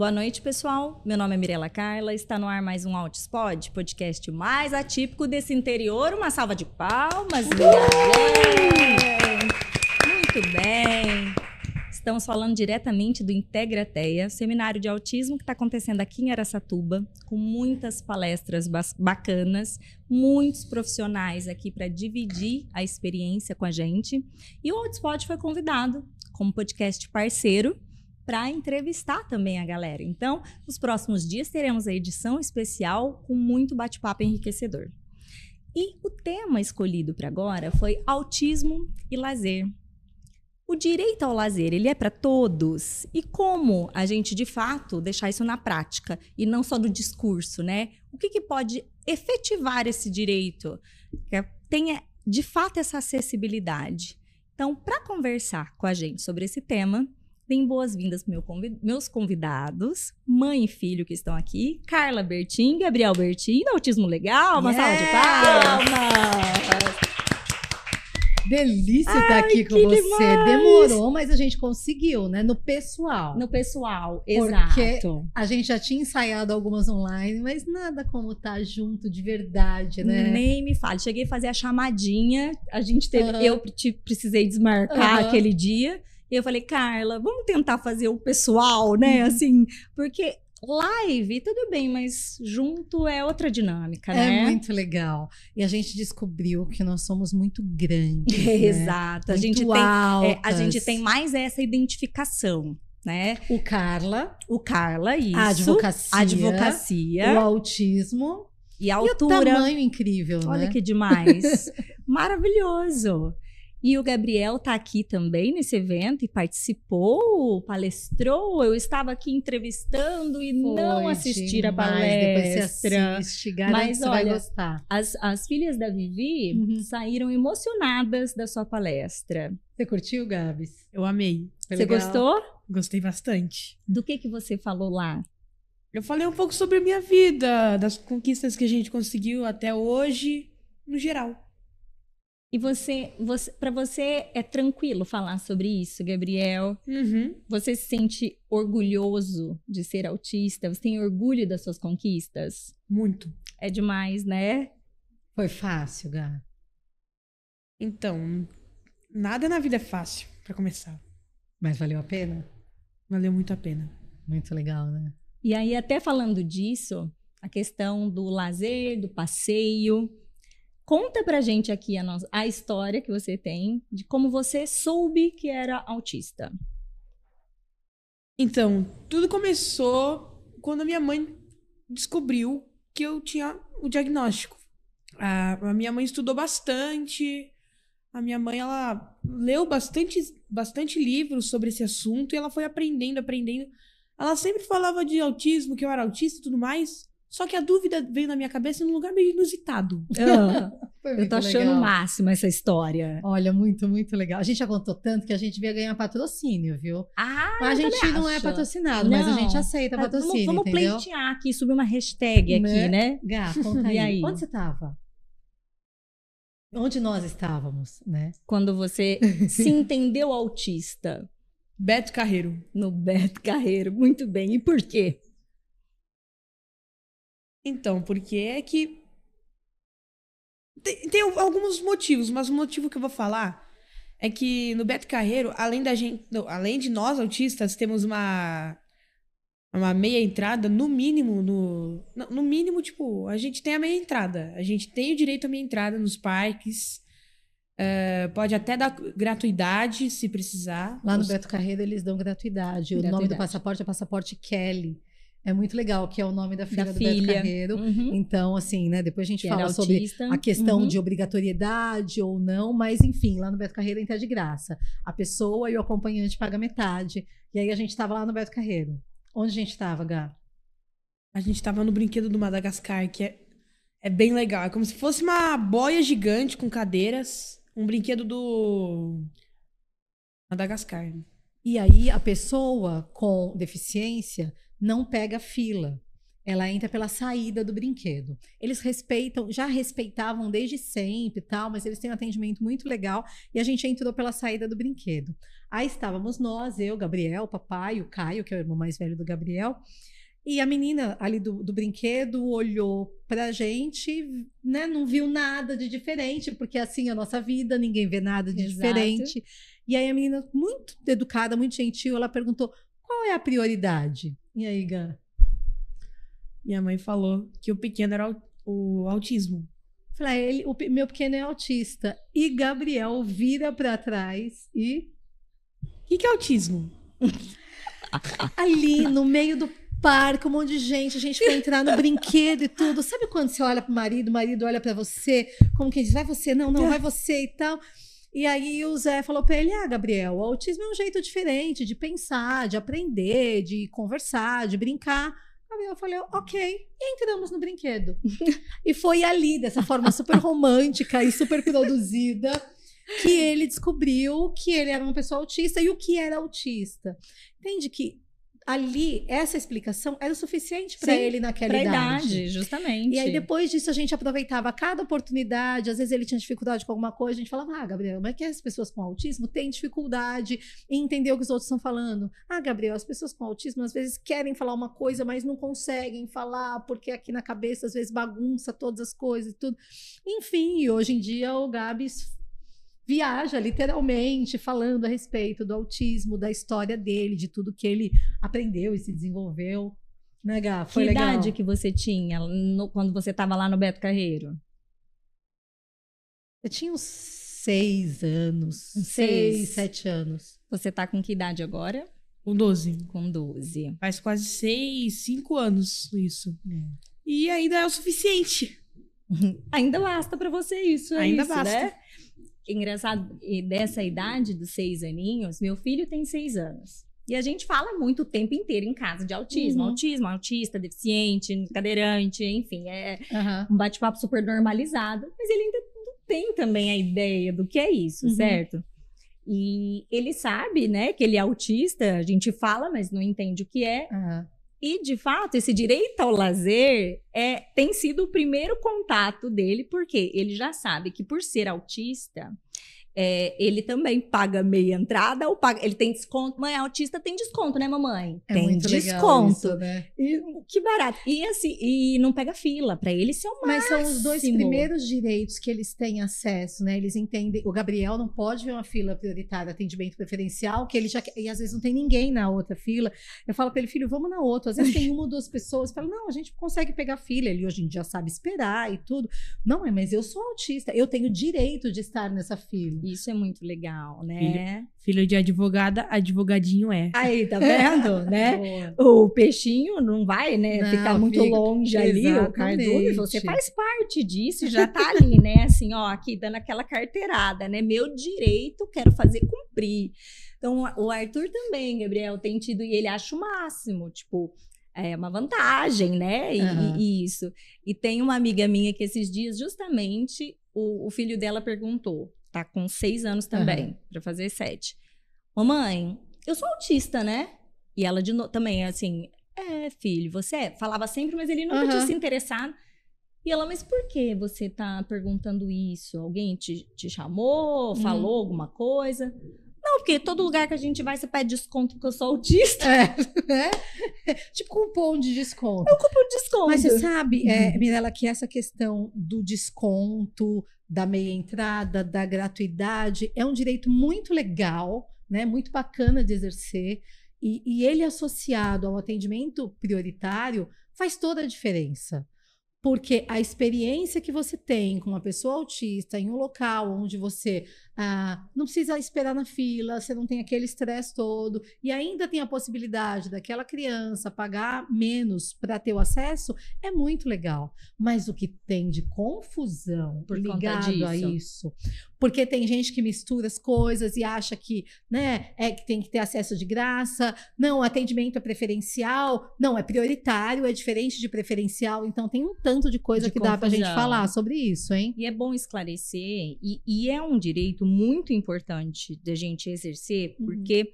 Boa noite, pessoal. Meu nome é Mirela Carla. Está no ar mais um Altispod, podcast mais atípico desse interior. Uma salva de palmas, minha gente. Muito bem. Estamos falando diretamente do Integrateia, seminário de autismo que está acontecendo aqui em Aracatuba, com muitas palestras bacanas, muitos profissionais aqui para dividir a experiência com a gente. E o Altispod foi convidado como podcast parceiro para entrevistar também a galera. Então, nos próximos dias teremos a edição especial com muito bate-papo enriquecedor. E o tema escolhido para agora foi autismo e lazer. O direito ao lazer, ele é para todos? E como a gente, de fato, deixar isso na prática e não só no discurso, né? O que, que pode efetivar esse direito? Que tenha, de fato, essa acessibilidade. Então, para conversar com a gente sobre esse tema, Deem boas-vindas meu convid meus convidados, mãe e filho que estão aqui, Carla Bertin, Gabriel Bertin, do Autismo Legal, uma salva de palmas! Delícia estar aqui com você. Demais. Demorou, mas a gente conseguiu, né? No pessoal. No pessoal, exato. Porque a gente já tinha ensaiado algumas online, mas nada como estar tá junto de verdade, né? Nem me fale. Cheguei a fazer a chamadinha, a gente teve, uhum. eu te, precisei desmarcar uhum. aquele dia. E eu falei, Carla, vamos tentar fazer o pessoal, né? Uhum. Assim, porque live, tudo bem, mas junto é outra dinâmica, é né? É muito legal. E a gente descobriu que nós somos muito grandes. Né? Exato. A muito gente, tem, é, a gente tem mais essa identificação. Né? O Carla. O Carla, isso. A advocacia. A advocacia. O autismo. E a altura. E o tamanho incrível, Olha né? que demais. Maravilhoso. E o Gabriel está aqui também nesse evento e participou, palestrou. Eu estava aqui entrevistando e Foi não assisti a palestra. Assiste, Mas olha, As, as filhas da Vivi uhum. saíram emocionadas da sua palestra. Você curtiu, Gabs? Eu amei. você gostou? Gostei bastante. Do que que você falou lá? Eu falei um pouco sobre a minha vida, das conquistas que a gente conseguiu até hoje, no geral. E você, você para você é tranquilo falar sobre isso, Gabriel? Uhum. Você se sente orgulhoso de ser autista? Você tem orgulho das suas conquistas? Muito. É demais, né? Foi fácil, Gá? Então, nada na vida é fácil, para começar. Mas valeu a pena? Valeu muito a pena. Muito legal, né? E aí, até falando disso, a questão do lazer, do passeio, Conta pra gente aqui a, nossa, a história que você tem de como você soube que era autista. Então, tudo começou quando a minha mãe descobriu que eu tinha o diagnóstico. A, a minha mãe estudou bastante. A minha mãe, ela leu bastante, bastante livros sobre esse assunto e ela foi aprendendo, aprendendo. Ela sempre falava de autismo, que eu era autista e tudo mais. Só que a dúvida veio na minha cabeça num lugar meio inusitado. eu tô achando legal. o máximo essa história. Olha, muito, muito legal. A gente já contou tanto que a gente veio ganhar patrocínio, viu? Ah, a gente não é patrocinado, não. mas a gente aceita tá, patrocínio. Vamos, vamos pleitear aqui, subir uma hashtag aqui, né? né? Gá, conta aí. aí. Onde você tava? Onde nós estávamos, né? Quando você se entendeu autista. Beto Carreiro. No Beto Carreiro, muito bem. E por quê? Então, porque é que. Tem, tem, alguns motivos, mas o motivo que eu vou falar é que no Beto Carreiro, além da gente. Não, além de nós autistas, temos uma. Uma meia entrada, no mínimo, no. No mínimo, tipo, a gente tem a meia entrada. A gente tem o direito à meia entrada nos parques. Uh, pode até dar gratuidade se precisar. Lá no Beto Carreiro eles dão gratuidade. gratuidade. O nome do passaporte é passaporte Kelly. É muito legal, que é o nome da filha da do filha. Beto Carreiro. Uhum. Então, assim, né? Depois a gente que fala sobre a questão uhum. de obrigatoriedade ou não, mas enfim, lá no Beto Carreiro entra de graça. A pessoa e o acompanhante paga metade. E aí a gente estava lá no Beto Carreiro. Onde a gente estava, Gá? A gente estava no brinquedo do Madagascar, que é, é bem legal. É como se fosse uma boia gigante com cadeiras. Um brinquedo do Madagascar. E aí a pessoa com deficiência não pega fila. Ela entra pela saída do brinquedo. Eles respeitam, já respeitavam desde sempre tal, mas eles têm um atendimento muito legal e a gente entrou pela saída do brinquedo. Aí estávamos nós, eu, Gabriel, papai, o Caio, que é o irmão mais velho do Gabriel, e a menina ali do, do brinquedo olhou pra gente, né? Não viu nada de diferente, porque assim é a nossa vida, ninguém vê nada de Exato. diferente. E aí a menina, muito educada, muito gentil, ela perguntou: qual é a prioridade? E aí? Minha mãe falou que o pequeno era o, autismo. Falei, ah, ele, o meu pequeno é autista. E Gabriel vira para trás e. O que, que é autismo? Ali no meio do parque, um monte de gente, a gente foi entrar no brinquedo e tudo. Sabe quando você olha pro marido, o marido olha para você, como quem diz, vai você, não, não, vai você e tal. E aí o Zé falou para ele: Ah, Gabriel, o autismo é um jeito diferente de pensar, de aprender, de conversar, de brincar. Gabriel falou, ok. E entramos no brinquedo. e foi ali, dessa forma super romântica e super produzida, que ele descobriu que ele era uma pessoa autista e o que era autista. Entende que ali, essa explicação era o suficiente para ele naquela pra idade. idade. justamente. E aí, depois disso, a gente aproveitava cada oportunidade. Às vezes ele tinha dificuldade com alguma coisa, a gente falava, ah, Gabriel, mas é que as pessoas com autismo têm dificuldade em entender o que os outros estão falando. Ah, Gabriel, as pessoas com autismo às vezes querem falar uma coisa, mas não conseguem falar, porque aqui na cabeça às vezes bagunça todas as coisas e tudo. Enfim, hoje em dia o Gabs viaja literalmente falando a respeito do autismo, da história dele, de tudo que ele aprendeu e se desenvolveu. Né, Gá? Foi que legal. idade que você tinha no, quando você estava lá no Beto Carreiro? Eu tinha uns seis anos. Seis, seis sete anos. Você tá com que idade agora? Com 12. Com 12. Faz quase seis, cinco anos isso. É. E ainda é o suficiente. ainda basta para você isso. É ainda isso, basta. Né? Engraçado, dessa idade dos seis aninhos, meu filho tem seis anos. E a gente fala muito o tempo inteiro em casa de autismo. Uhum. Autismo, autista, deficiente, cadeirante, enfim. É uhum. um bate-papo super normalizado. Mas ele ainda não tem também a ideia do que é isso, uhum. certo? E ele sabe, né, que ele é autista. A gente fala, mas não entende o que é. E, de fato, esse direito ao lazer é, tem sido o primeiro contato dele, porque ele já sabe que, por ser autista, é, ele também paga meia entrada ou paga. Ele tem desconto. Mãe, autista tem desconto, né, mamãe? É tem desconto. Isso, né? E, que barato. E assim, e não pega fila. Para ele, isso é o Mas são os dois primeiros direitos que eles têm acesso, né? Eles entendem. O Gabriel não pode ver uma fila prioritária, atendimento preferencial, que ele já E às vezes não tem ninguém na outra fila. Eu falo para ele, filho, vamos na outra. Às vezes tem uma ou duas pessoas. Fala, não, a gente consegue pegar fila. Ele hoje em dia sabe esperar e tudo. Não, mas eu sou autista. Eu tenho direito de estar nessa fila. Isso é muito legal, né? Filho, filho de advogada, advogadinho é. Aí, tá vendo, né? o peixinho não vai, né, não, ficar muito fica... longe ali, o cardume, você faz parte disso, já tá ali, né? Assim, ó, aqui dando aquela carteirada, né? Meu direito, quero fazer cumprir. Então, o Arthur também, Gabriel, tem tido, e ele acha o máximo, tipo, é uma vantagem, né? E, uhum. e, isso. E tem uma amiga minha que esses dias, justamente, o, o filho dela perguntou: tá com seis anos também, uhum. para fazer sete. Mamãe, eu sou autista, né? E ela de novo também, assim, é, filho, você é? Falava sempre, mas ele nunca uhum. tinha se interessado. E ela, mas por que você tá perguntando isso? Alguém te, te chamou, falou uhum. alguma coisa? Não, porque todo lugar que a gente vai, você pede desconto porque eu sou autista. É, é. Tipo cupom de desconto. É um cupom de desconto. Mas você sabe, é, uhum. Mirella, que essa questão do desconto, da meia entrada, da gratuidade, é um direito muito legal, né? Muito bacana de exercer. E, e ele associado ao atendimento prioritário faz toda a diferença. Porque a experiência que você tem com uma pessoa autista em um local onde você ah, não precisa esperar na fila, você não tem aquele estresse todo, e ainda tem a possibilidade daquela criança pagar menos para ter o acesso, é muito legal. Mas o que tem de confusão Por ligado a isso? Porque tem gente que mistura as coisas e acha que, né, é que tem que ter acesso de graça. Não, atendimento é preferencial. Não, é prioritário, é diferente de preferencial. Então tem um tanto de coisa de que confusão. dá pra gente falar sobre isso, hein? E é bom esclarecer, e, e é um direito muito importante da gente exercer, uhum. porque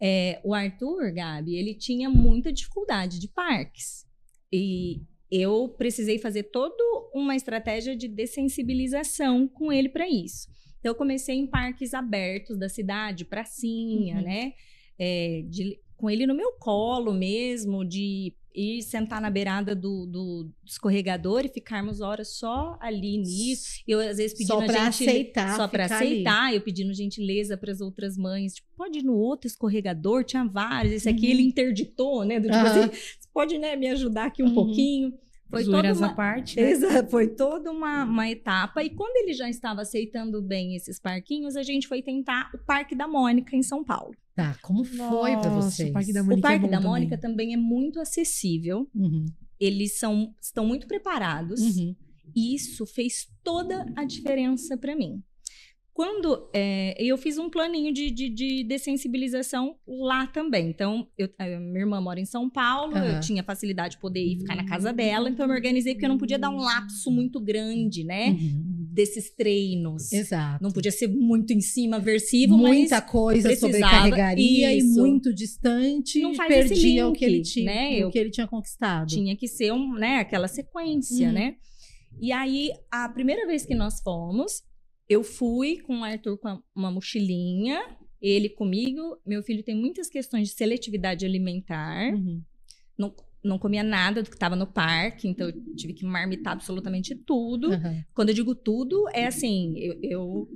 é, o Arthur, Gabi, ele tinha muita dificuldade de parques. E eu precisei fazer toda uma estratégia de dessensibilização com ele para isso. Então eu comecei em parques abertos da cidade, pracinha, uhum. né? É, de, com ele no meu colo mesmo, de ir sentar na beirada do, do, escorregador e ficarmos horas só ali nisso. Eu às vezes pedindo só gente, aceitar, só para aceitar, ali. eu pedindo gentileza para as outras mães, tipo, pode ir no outro escorregador, tinha vários, esse aqui uhum. ele interditou, né? Do, tipo uhum. assim, pode né, me ajudar aqui um uhum. pouquinho. Foi toda uma parte, né? Exato, foi toda uma, uma etapa. E quando ele já estava aceitando bem esses parquinhos, a gente foi tentar o Parque da Mônica em São Paulo. Tá, como foi para você? O Parque da Mônica, o Parque é da Mônica também. também. é muito acessível. Uhum. Eles são, estão muito preparados. Uhum. E isso fez toda a diferença para mim. Quando é, eu fiz um planinho de, de, de, dessensibilização lá também. Então, eu, minha irmã mora em São Paulo, uhum. eu tinha facilidade de poder ir ficar na casa dela, então eu me organizei porque eu não podia dar um lapso muito grande, né? Uhum desses treinos. Exato. Não podia ser muito em cima, versivo, Muita coisa sobrecarregaria isso. e muito distante não faz perdia link, o que ele tinha, né? o que ele tinha conquistado. Tinha que ser um, né, aquela sequência, uhum. né? E aí, a primeira vez que nós fomos, eu fui com o Arthur com uma mochilinha, ele comigo. Meu filho tem muitas questões de seletividade alimentar. Uhum. Não, não comia nada do que estava no parque, então eu tive que marmitar absolutamente tudo. Uhum. Quando eu digo tudo, é assim, eu, eu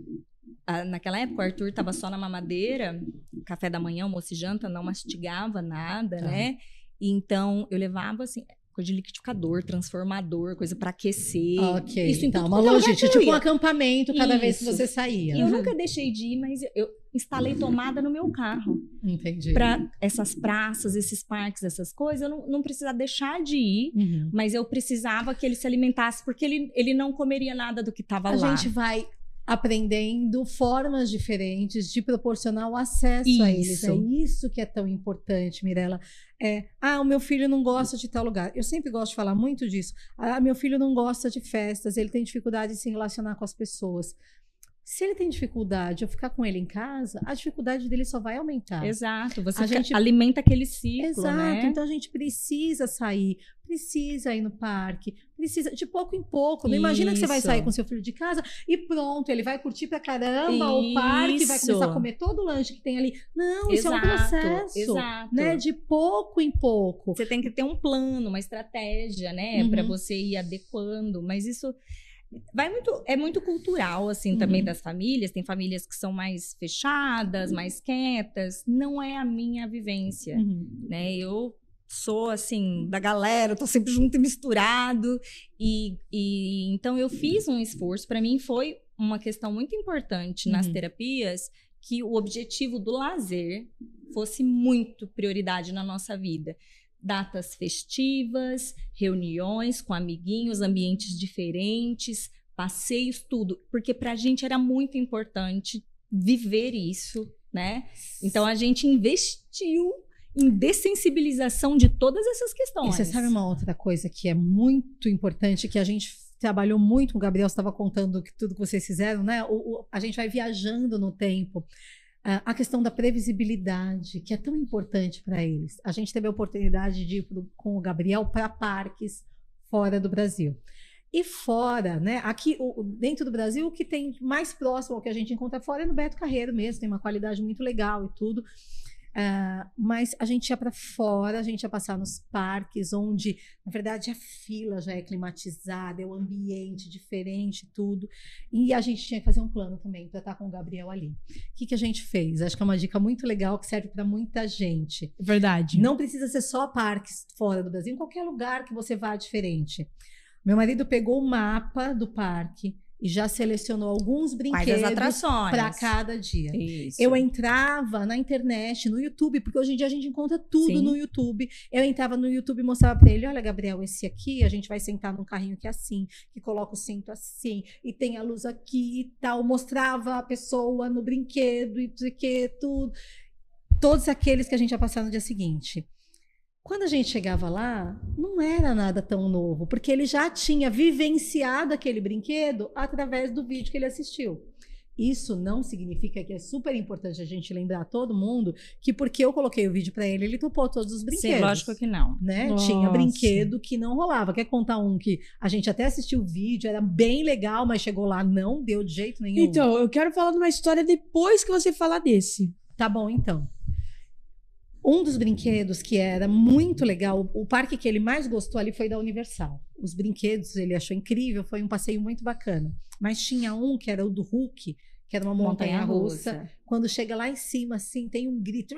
a, naquela época o Arthur estava só na mamadeira, café da manhã, almoço e janta, não mastigava nada, uhum. né? Então eu levava assim, coisa de liquidificador, transformador, coisa para aquecer. Ok. Isso então, uma logística, tipo um acampamento cada Isso. vez que você saía. Eu nunca deixei de ir, mas eu instalei tomada no meu carro. Entendi. Para essas praças, esses parques, essas coisas, eu não, não precisava deixar de ir, uhum. mas eu precisava que ele se alimentasse, porque ele, ele não comeria nada do que estava lá. A gente vai aprendendo formas diferentes de proporcionar o acesso isso. a eles. É isso que é tão importante, Mirella. É, ah, o meu filho não gosta de tal lugar. Eu sempre gosto de falar muito disso. Ah, meu filho não gosta de festas, ele tem dificuldade de se relacionar com as pessoas. Se ele tem dificuldade de eu ficar com ele em casa, a dificuldade dele só vai aumentar. Exato. Você a gente alimenta aquele ciclo, Exato. Né? Então a gente precisa sair, precisa ir no parque, precisa de pouco em pouco. Não imagina que você vai sair com seu filho de casa e pronto, ele vai curtir pra caramba isso. o parque, vai começar a comer todo o lanche que tem ali. Não, isso Exato. é um processo. Exato. Né? De pouco em pouco. Você tem que ter um plano, uma estratégia, né, uhum. para você ir adequando, mas isso vai muito é muito cultural assim uhum. também das famílias. Tem famílias que são mais fechadas mais quietas. Não é a minha vivência uhum. né? Eu sou assim da galera tô sempre junto e misturado. E, e então eu fiz um esforço. Para mim foi uma questão muito importante nas uhum. terapias que o objetivo do lazer fosse muito prioridade na nossa vida datas festivas, reuniões com amiguinhos, ambientes diferentes, passeios, tudo, porque para a gente era muito importante viver isso, né? Então a gente investiu em dessensibilização de todas essas questões. E você sabe uma outra coisa que é muito importante que a gente trabalhou muito, o Gabriel estava contando que tudo que vocês fizeram, né? O, o, a gente vai viajando no tempo a questão da previsibilidade, que é tão importante para eles. A gente teve a oportunidade de ir pro, com o Gabriel para parques fora do Brasil. E fora, né? Aqui, o, dentro do Brasil, o que tem mais próximo ao que a gente encontra fora é no Beto Carreiro mesmo, tem uma qualidade muito legal e tudo. Uh, mas a gente ia para fora, a gente ia passar nos parques, onde, na verdade, a fila já é climatizada, é o um ambiente diferente, tudo. E a gente tinha que fazer um plano também para estar com o Gabriel ali. O que, que a gente fez? Acho que é uma dica muito legal que serve para muita gente. Verdade. Não precisa ser só parques fora do Brasil, em qualquer lugar que você vá diferente. Meu marido pegou o mapa do parque e já selecionou alguns brinquedos para cada dia. Isso. Eu entrava na internet, no YouTube, porque hoje em dia a gente encontra tudo Sim. no YouTube. Eu entrava no YouTube e mostrava para ele: olha, Gabriel, esse aqui a gente vai sentar num carrinho que é assim, que coloca o cinto assim, e tem a luz aqui e tal. Mostrava a pessoa no brinquedo e que tudo. Todos aqueles que a gente ia passar no dia seguinte. Quando a gente chegava lá, não era nada tão novo, porque ele já tinha vivenciado aquele brinquedo através do vídeo que ele assistiu. Isso não significa que é super importante a gente lembrar todo mundo que porque eu coloquei o vídeo para ele, ele topou todos os brinquedos. Sim, lógico que não. Né? Tinha brinquedo que não rolava. Quer contar um que a gente até assistiu o vídeo, era bem legal, mas chegou lá, não deu de jeito nenhum. Então, eu quero falar de uma história depois que você falar desse. Tá bom, então. Um dos brinquedos que era muito legal, o parque que ele mais gostou ali foi da Universal. Os brinquedos ele achou incrível, foi um passeio muito bacana. Mas tinha um que era o do Hulk, que era uma montanha, russa. Quando chega lá em cima, assim, tem um grito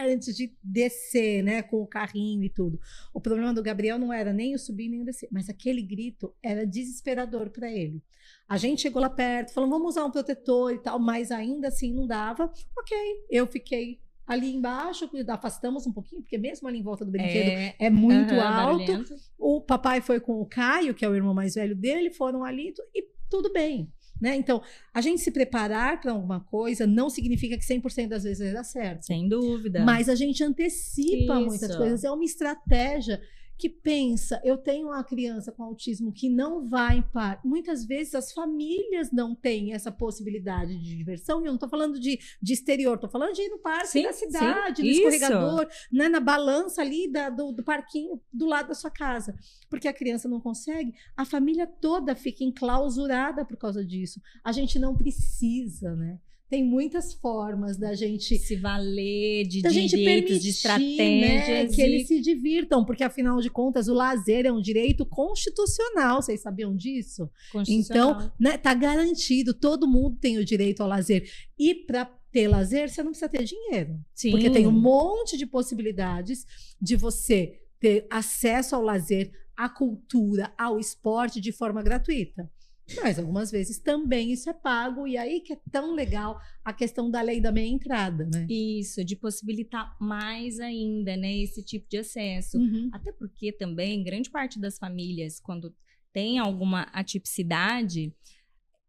antes de descer, né, com o carrinho e tudo. O problema do Gabriel não era nem o subir nem o descer, mas aquele grito era desesperador para ele. A gente chegou lá perto, falou, vamos usar um protetor e tal, mas ainda assim não dava. Ok, eu fiquei ali embaixo, afastamos um pouquinho, porque mesmo ali em volta do brinquedo é, é muito uhum, alto. Barulhento. O papai foi com o Caio, que é o irmão mais velho dele, foram ali e tudo bem. Né? Então, a gente se preparar para alguma coisa não significa que 100% das vezes vai dar certo. Sem dúvida. Mas a gente antecipa Isso. muitas coisas. É uma estratégia que pensa, eu tenho uma criança com autismo que não vai para. Muitas vezes as famílias não têm essa possibilidade de diversão, e eu não estou falando de, de exterior, estou falando de ir no parque sim, da cidade, sim, no escorregador, né, na balança ali da, do, do parquinho do lado da sua casa. Porque a criança não consegue, a família toda fica enclausurada por causa disso. A gente não precisa, né? Tem muitas formas da gente se valer de direitos, permitir, de estratégias né, que e... eles se divirtam, porque afinal de contas o lazer é um direito constitucional, vocês sabiam disso? Então, né, tá garantido, todo mundo tem o direito ao lazer. E para ter lazer, você não precisa ter dinheiro, Sim. porque tem um monte de possibilidades de você ter acesso ao lazer, à cultura, ao esporte de forma gratuita. Mas algumas vezes também isso é pago, e aí que é tão legal a questão da lei da meia entrada, né? Isso, de possibilitar mais ainda, né, esse tipo de acesso. Uhum. Até porque também grande parte das famílias, quando tem alguma atipicidade,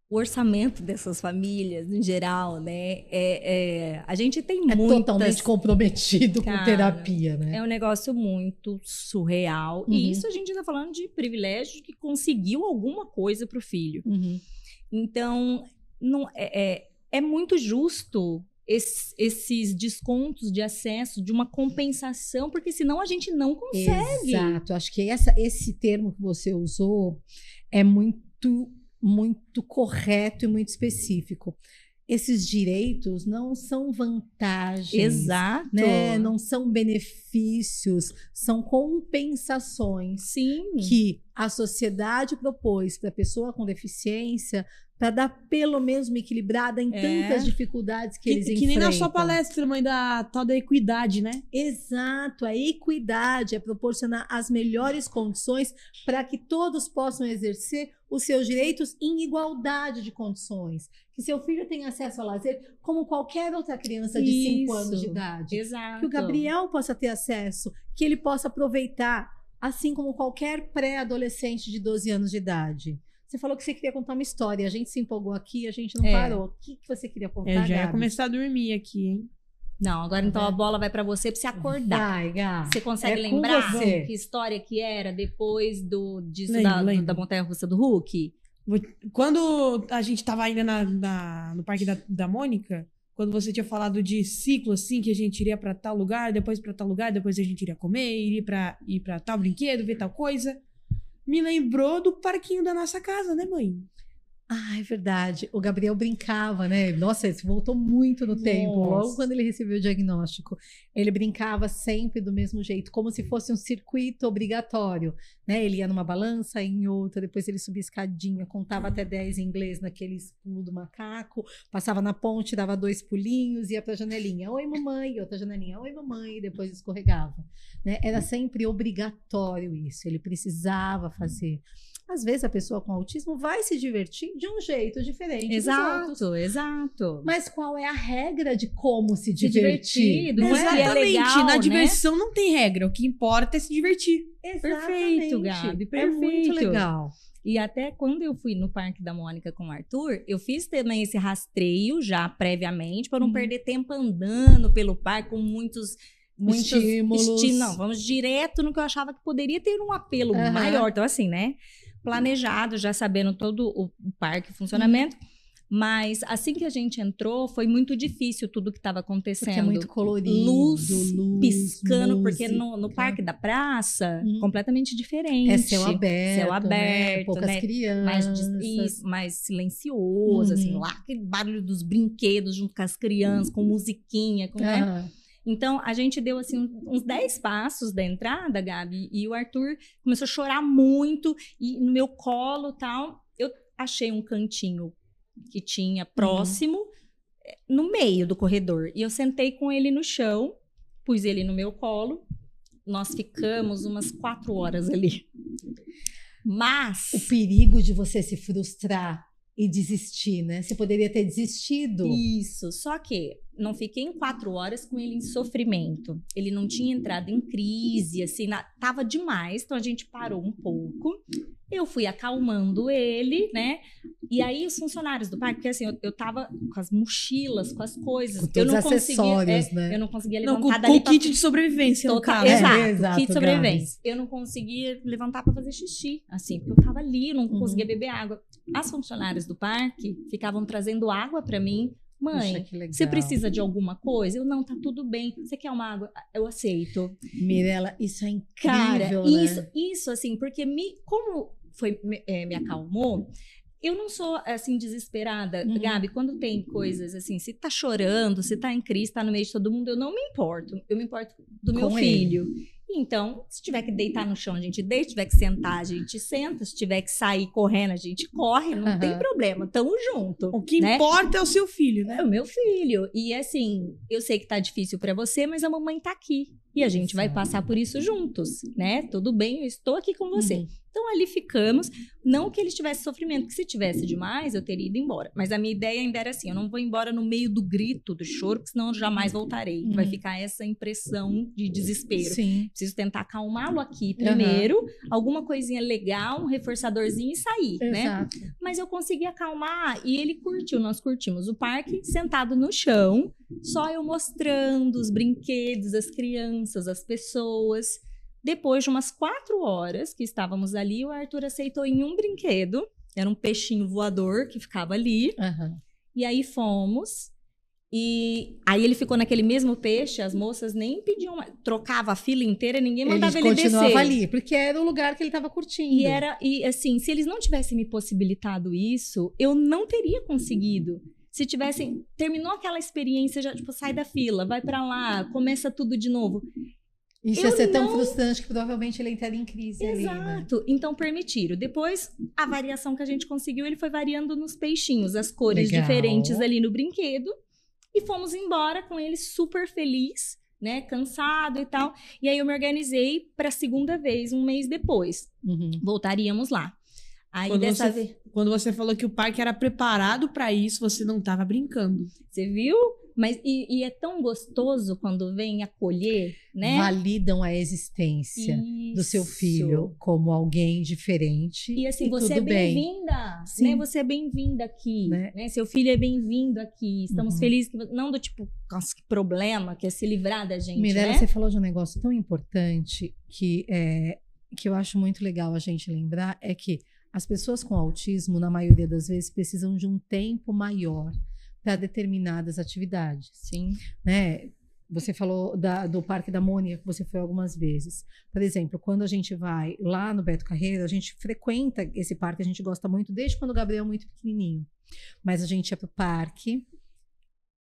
o orçamento dessas famílias, em geral, né? É, é a gente tem é muitas... totalmente comprometido Cara, com terapia, né? É um negócio muito surreal. Uhum. E isso a gente está falando de privilégio que conseguiu alguma coisa para o filho. Uhum. Então, não, é, é, é muito justo esses descontos de acesso, de uma compensação, porque senão a gente não consegue. Exato. Acho que essa, esse termo que você usou é muito muito correto e muito específico. Esses direitos não são vantagens. Exato. Né? Não são benefícios, são compensações Sim. que a sociedade propôs para a pessoa com deficiência para dar pelo menos uma equilibrada em é. tantas dificuldades que, que eles que enfrentam. Que nem na sua palestra, mãe, da tal da equidade, né? Exato, a equidade é proporcionar as melhores condições para que todos possam exercer os seus direitos em igualdade de condições. Que seu filho tenha acesso ao lazer como qualquer outra criança de 5 anos de idade. Exato. Que o Gabriel possa ter acesso, que ele possa aproveitar, assim como qualquer pré-adolescente de 12 anos de idade. Você falou que você queria contar uma história. A gente se empolgou aqui, a gente não é. parou. O que, que você queria contar? Eu já ia começar a dormir aqui, hein? Não, agora então a bola vai para você para você acordar. Vai, Gá. Você consegue é lembrar você. que história que era depois do disso lembro, da, lembro. da montanha russa do Hulk? Quando a gente tava ainda na, na no parque da, da Mônica, quando você tinha falado de ciclo assim, que a gente iria para tal lugar, depois para tal lugar, depois a gente iria comer, iria para ir para tal brinquedo, ver tal coisa me lembrou do parquinho da nossa casa, né, mãe? Ah, é verdade. O Gabriel brincava, né? Nossa, ele voltou muito no Nossa. tempo. Logo quando ele recebeu o diagnóstico, ele brincava sempre do mesmo jeito, como se fosse um circuito obrigatório, né? Ele ia numa balança, em outra, depois ele subia escadinha, contava até 10 em inglês naquele pulo do macaco, passava na ponte, dava dois pulinhos, ia para a janelinha, oi mamãe, outra janelinha, oi mamãe, e depois escorregava, né? Era sempre obrigatório isso, ele precisava fazer às vezes a pessoa com autismo vai se divertir de um jeito diferente. Exato, exato. Mas qual é a regra de como se, se divertir? divertir não é Exatamente. É legal, Na né? diversão não tem regra. O que importa é se divertir. Exatamente. Perfeito, Gabi. Perfeito. É muito legal. E até quando eu fui no Parque da Mônica com o Arthur, eu fiz também esse rastreio já previamente, para não uhum. perder tempo andando pelo parque com muitos muitos estímulos. Esti não, vamos direto no que eu achava que poderia ter um apelo uhum. maior. Então, assim, né? Planejado, já sabendo todo o parque, o funcionamento. Mas assim que a gente entrou, foi muito difícil tudo que estava acontecendo. Porque é muito colorido. Luz, luz piscando, porque no, no, Parque da Praça, hum. completamente diferente. É céu aberto. Céu aberto. Né? Poucas né? crianças. Mais, mais silencioso, assim, uhum. assim, lá aquele barulho dos brinquedos junto com as crianças, com musiquinha, com, uhum. né? Então, a gente deu, assim, uns 10 passos da entrada, Gabi, e o Arthur começou a chorar muito, e no meu colo tal, eu achei um cantinho que tinha uhum. próximo, uhum. no meio do corredor, e eu sentei com ele no chão, pus ele no meu colo, nós ficamos umas quatro horas ali. Mas. O perigo de você se frustrar e desistir, né? Você poderia ter desistido. Isso. Só que não fiquei em quatro horas com ele em sofrimento. Ele não tinha entrado em crise, assim, na, tava demais. Então a gente parou um pouco. Eu fui acalmando ele, né? E aí os funcionários do parque, porque assim, eu, eu tava com as mochilas, com as coisas. Com todos eu não acessórios, conseguia, é, né? Eu não conseguia levantar não, com, dali. Com o kit de sobrevivência, no caso. Exato, é, exato, kit de sobrevivência. Eu não conseguia levantar para fazer xixi, assim, porque eu tava ali, eu não uhum. conseguia beber água. As funcionárias do parque ficavam trazendo água para mim Mãe, Puxa, você precisa de alguma coisa? Eu, não, tá tudo bem. Você quer uma água? Eu aceito. Mirela, isso é incrível, Cara, né? isso, isso assim, porque me, como foi, me, é, me acalmou, eu não sou assim desesperada, uhum. Gabi, quando tem coisas assim, se tá chorando, se tá em crise, tá no meio de todo mundo, eu não me importo. Eu me importo do Com meu filho. Então, se tiver que deitar no chão, a gente deita, se tiver que sentar, a gente senta, se tiver que sair correndo, a gente corre, não uhum. tem problema, tamo junto. O que né? importa é o seu filho, né? É o meu filho. E assim, eu sei que tá difícil para você, mas a mamãe tá aqui. E a gente vai passar por isso juntos, né? Tudo bem, eu estou aqui com você. Uhum. Então ali ficamos. Não que ele tivesse sofrimento, porque se tivesse demais, eu teria ido embora. Mas a minha ideia ainda era assim: eu não vou embora no meio do grito, do choro, porque senão eu jamais voltarei. Uhum. Vai ficar essa impressão de desespero. Sim. Preciso tentar acalmá-lo aqui primeiro, uhum. alguma coisinha legal, um reforçadorzinho e sair, né? Exato. né? Mas eu consegui acalmar e ele curtiu. Nós curtimos o parque sentado no chão, só eu mostrando os brinquedos, as crianças, as pessoas. Depois de umas quatro horas que estávamos ali, o Arthur aceitou em um brinquedo. Era um peixinho voador que ficava ali. Uhum. E aí fomos. E aí ele ficou naquele mesmo peixe, as moças nem pediam, trocava a fila inteira, ninguém mandava ele, ele descer. Ele continuava ali, porque era o lugar que ele estava curtindo. E era e assim, se eles não tivessem me possibilitado isso, eu não teria conseguido. Se tivessem terminou aquela experiência, já tipo sai da fila, vai para lá, começa tudo de novo. Isso ia ser tão frustrante que provavelmente ele entraria em crise Exato. ali, né? Então permitiram. Depois, a variação que a gente conseguiu, ele foi variando nos peixinhos, as cores Legal. diferentes ali no brinquedo. E fomos embora com ele super feliz, né? Cansado e tal. E aí eu me organizei para a segunda vez, um mês depois. Uhum. Voltaríamos lá. Aí quando dessa você, vez... quando você falou que o parque era preparado para isso, você não estava brincando. Você viu? Mas e, e, é tão gostoso quando vem acolher, né? Validam a existência Isso. do seu filho como alguém diferente. E assim, e você é bem-vinda, né? Você é bem-vinda aqui, né? né? Seu filho é bem-vindo aqui. Estamos uhum. felizes que não do tipo, nossa, que problema, que é se livrar da gente, Mirella, né? você falou de um negócio tão importante que é que eu acho muito legal a gente lembrar é que as pessoas com autismo, na maioria das vezes, precisam de um tempo maior para determinadas atividades. Sim. Né? Você falou da, do Parque da Mônica, que você foi algumas vezes. Por exemplo, quando a gente vai lá no Beto Carreiro, a gente frequenta esse parque, a gente gosta muito, desde quando o Gabriel é muito pequenininho. Mas a gente ia para o parque,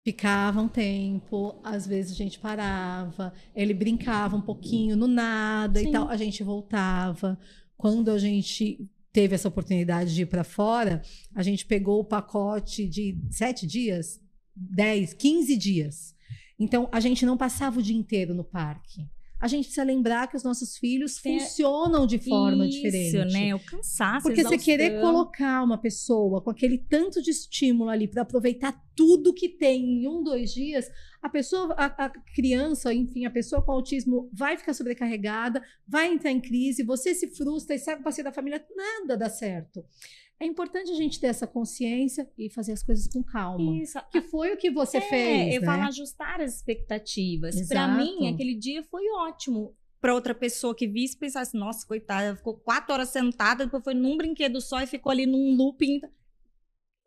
ficava um tempo, às vezes a gente parava, ele brincava um pouquinho no nada Sim. e tal, a gente voltava. Quando a gente teve essa oportunidade de ir para fora, a gente pegou o pacote de sete dias, dez, quinze dias. Então, a gente não passava o dia inteiro no parque a gente precisa lembrar que os nossos filhos Tem... funcionam de forma Isso, diferente. Isso, né? O cansaço, Porque você querer colocar uma pessoa com aquele tanto de estímulo ali para aproveitar tudo que tem em um, dois dias, a pessoa, a, a, criança, enfim, a pessoa com autismo vai ficar sobrecarregada, vai entrar em crise, você se frustra e sai com o parceiro da família, nada dá certo. É importante a gente ter essa consciência e fazer as coisas com calma. Isso. Que foi o que você é, fez. Eu né? falo ajustar as expectativas. Para mim, aquele dia foi ótimo. Para outra pessoa que visse, pensasse, nossa, coitada, ficou quatro horas sentada, depois foi num brinquedo só e ficou ali num looping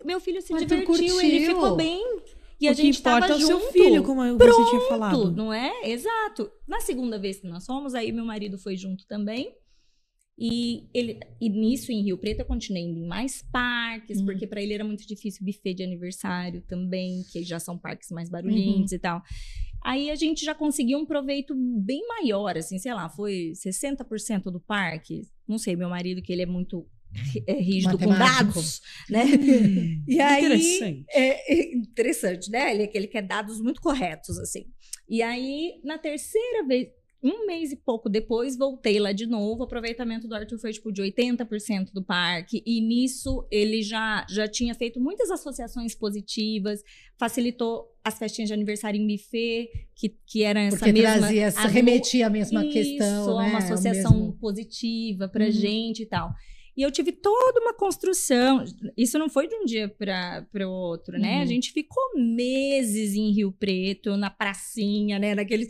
meu filho se divertiu, curtiu. ele ficou bem. E o a gente estava junto. É o seu filho, como Pronto, você tinha falado. não é? Exato. Na segunda vez que nós fomos, aí meu marido foi junto também. E, ele, e nisso, em Rio Preto, eu continuei indo em mais parques, uhum. porque para ele era muito difícil buffet de aniversário também, que já são parques mais barulhentos uhum. e tal. Aí a gente já conseguiu um proveito bem maior, assim, sei lá, foi 60% do parque. Não sei, meu marido, que ele é muito é, rígido com dados, né? E aí, interessante. É, é, interessante, né? Ele, ele quer dados muito corretos, assim. E aí, na terceira vez, um mês e pouco depois, voltei lá de novo. O aproveitamento do Arthur foi tipo de 80% do parque. E nisso ele já, já tinha feito muitas associações positivas, facilitou as festinhas de aniversário em buffet, que, que era essa Porque mesma. Trazia, essa, remetia a mesma isso, questão. Né? uma associação mesmo... positiva pra uhum. gente e tal. E eu tive toda uma construção. Isso não foi de um dia para o outro, né? Uhum. A gente ficou meses em Rio Preto, na pracinha, né? Naqueles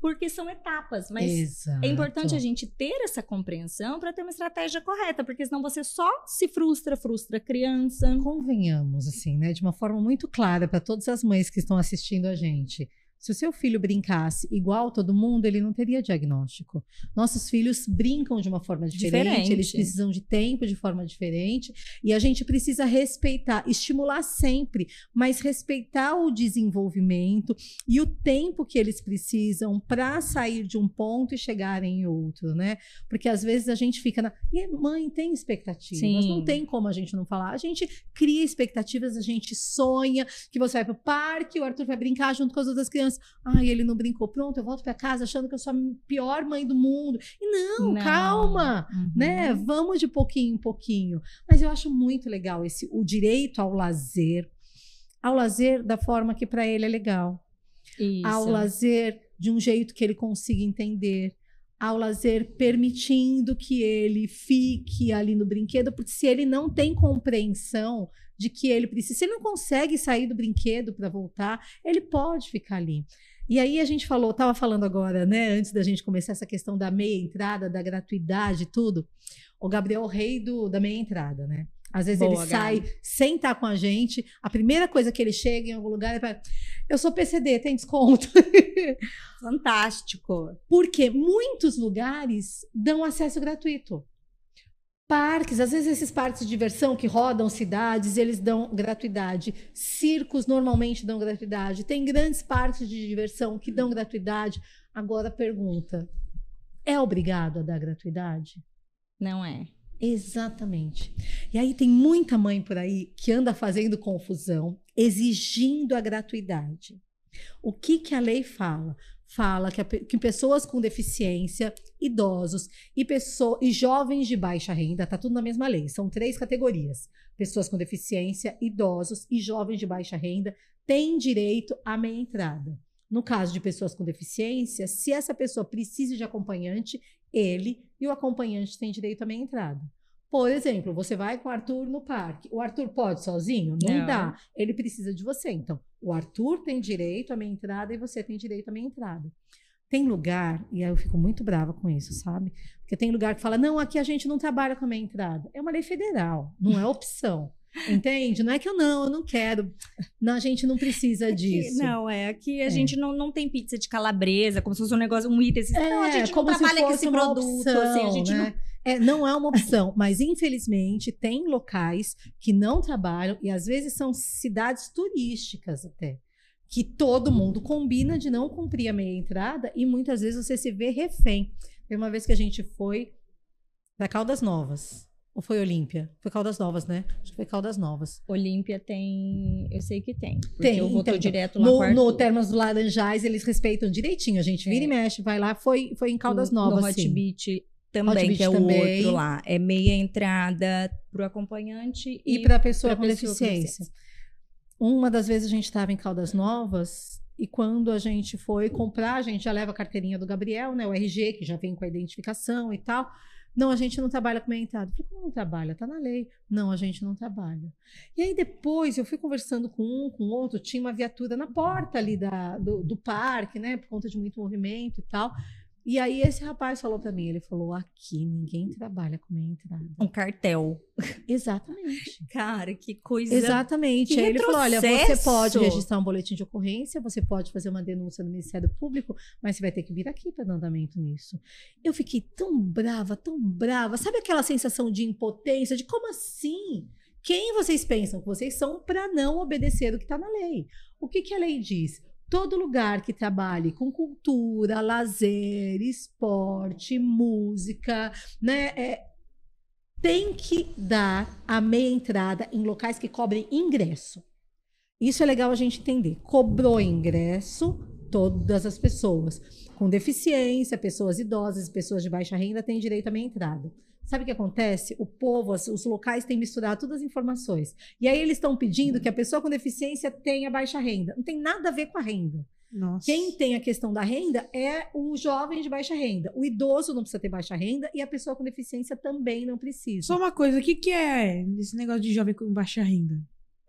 porque são etapas, mas Exato. é importante a gente ter essa compreensão para ter uma estratégia correta, porque senão você só se frustra, frustra a criança. Convenhamos assim, né, de uma forma muito clara para todas as mães que estão assistindo a gente. Se o seu filho brincasse igual todo mundo, ele não teria diagnóstico. Nossos filhos brincam de uma forma diferente, diferente, eles precisam de tempo de forma diferente, e a gente precisa respeitar, estimular sempre, mas respeitar o desenvolvimento e o tempo que eles precisam para sair de um ponto e chegar em outro, né? Porque às vezes a gente fica na. E mãe tem expectativas, Sim. não tem como a gente não falar. A gente cria expectativas, a gente sonha que você vai para o parque, o Arthur vai brincar junto com as outras crianças criança. Ai, ele não brincou. Pronto, eu volto para casa achando que eu sou a pior mãe do mundo. E não, não. calma, uhum. né? Vamos de pouquinho em pouquinho. Mas eu acho muito legal esse o direito ao lazer, ao lazer da forma que para ele é legal. Isso. Ao lazer de um jeito que ele consiga entender ao lazer, permitindo que ele fique ali no brinquedo, porque se ele não tem compreensão de que ele precisa, se ele não consegue sair do brinquedo para voltar, ele pode ficar ali. E aí a gente falou, estava falando agora, né, antes da gente começar essa questão da meia entrada, da gratuidade, tudo. O Gabriel é o rei do, da meia entrada, né? Às vezes Boa, ele sai Gabi. sem estar com a gente. A primeira coisa que ele chega em algum lugar é para. Eu sou PCD, tem desconto. Fantástico. Porque muitos lugares dão acesso gratuito. Parques, às vezes esses parques de diversão que rodam cidades, eles dão gratuidade. Circos normalmente dão gratuidade. Tem grandes parques de diversão que dão gratuidade. Agora pergunta: é obrigado a dar gratuidade? Não é. Exatamente. E aí tem muita mãe por aí que anda fazendo confusão, exigindo a gratuidade. O que, que a lei fala? Fala que, a, que pessoas com deficiência, idosos e, pessoa, e jovens de baixa renda, tá tudo na mesma lei, são três categorias. Pessoas com deficiência, idosos e jovens de baixa renda têm direito à meia entrada. No caso de pessoas com deficiência, se essa pessoa precisa de acompanhante, ele e o acompanhante têm direito à meia entrada. Por exemplo, você vai com o Arthur no parque. O Arthur pode sozinho? Não, Não, dá. Ele precisa de você. Então, o Arthur tem direito à meia entrada e você tem direito à meia entrada. Tem lugar, e aí eu fico muito brava com isso, sabe? Porque tem lugar que fala: não, aqui a gente não trabalha com a meia entrada. É uma lei federal, não é opção. Entende? Não é que eu não, eu não quero. Não, a gente não precisa aqui, disso. Não, é aqui a é. gente não, não tem pizza de calabresa, como se fosse um negócio, um item assim. É, não, a gente não trabalha com esse produto. Opção, assim, a gente né? não... É, não é uma opção, mas infelizmente tem locais que não trabalham e às vezes são cidades turísticas até que todo mundo combina de não cumprir a meia entrada e muitas vezes você se vê refém. Tem uma vez que a gente foi para Caldas Novas ou foi Olímpia? Foi Caldas Novas, né? Acho que foi Caldas Novas. Olímpia tem. Eu sei que tem. Tem. eu vou então, direto lá no, no Termas do Laranjais, eles respeitam direitinho. A gente vira é. e mexe, vai lá. Foi, foi em Caldas Novas. No Hot sim. Beach também, Hot que é também. o outro lá. É meia entrada para o acompanhante e, e para a pessoa com deficiência. Uma das vezes a gente estava em Caldas Novas e quando a gente foi comprar, a gente já leva a carteirinha do Gabriel, né? O RG, que já vem com a identificação e tal. Não, a gente não trabalha com meia entrada. Falei, como não trabalha? Tá na lei. Não, a gente não trabalha. E aí depois eu fui conversando com um, com outro, tinha uma viatura na porta ali da, do, do parque, né? Por conta de muito movimento e tal. E aí esse rapaz falou para mim, ele falou: aqui ninguém trabalha com meia entrada. Um cartel. Exatamente. Cara, que coisa. Exatamente. Que aí ele falou: olha, você pode registrar um boletim de ocorrência, você pode fazer uma denúncia no Ministério Público, mas você vai ter que vir aqui para dar andamento nisso. Eu fiquei tão brava, tão brava. Sabe aquela sensação de impotência, de como assim? Quem vocês pensam que vocês são para não obedecer o que está na lei? O que, que a lei diz? Todo lugar que trabalhe com cultura, lazer, esporte, música, né, é, tem que dar a meia entrada em locais que cobrem ingresso. Isso é legal a gente entender. Cobrou ingresso, todas as pessoas com deficiência, pessoas idosas, pessoas de baixa renda têm direito à meia entrada. Sabe o que acontece? O povo, os locais têm misturado todas as informações. E aí eles estão pedindo que a pessoa com deficiência tenha baixa renda. Não tem nada a ver com a renda. Nossa. Quem tem a questão da renda é o jovem de baixa renda. O idoso não precisa ter baixa renda e a pessoa com deficiência também não precisa. Só uma coisa, o que, que é esse negócio de jovem com baixa renda?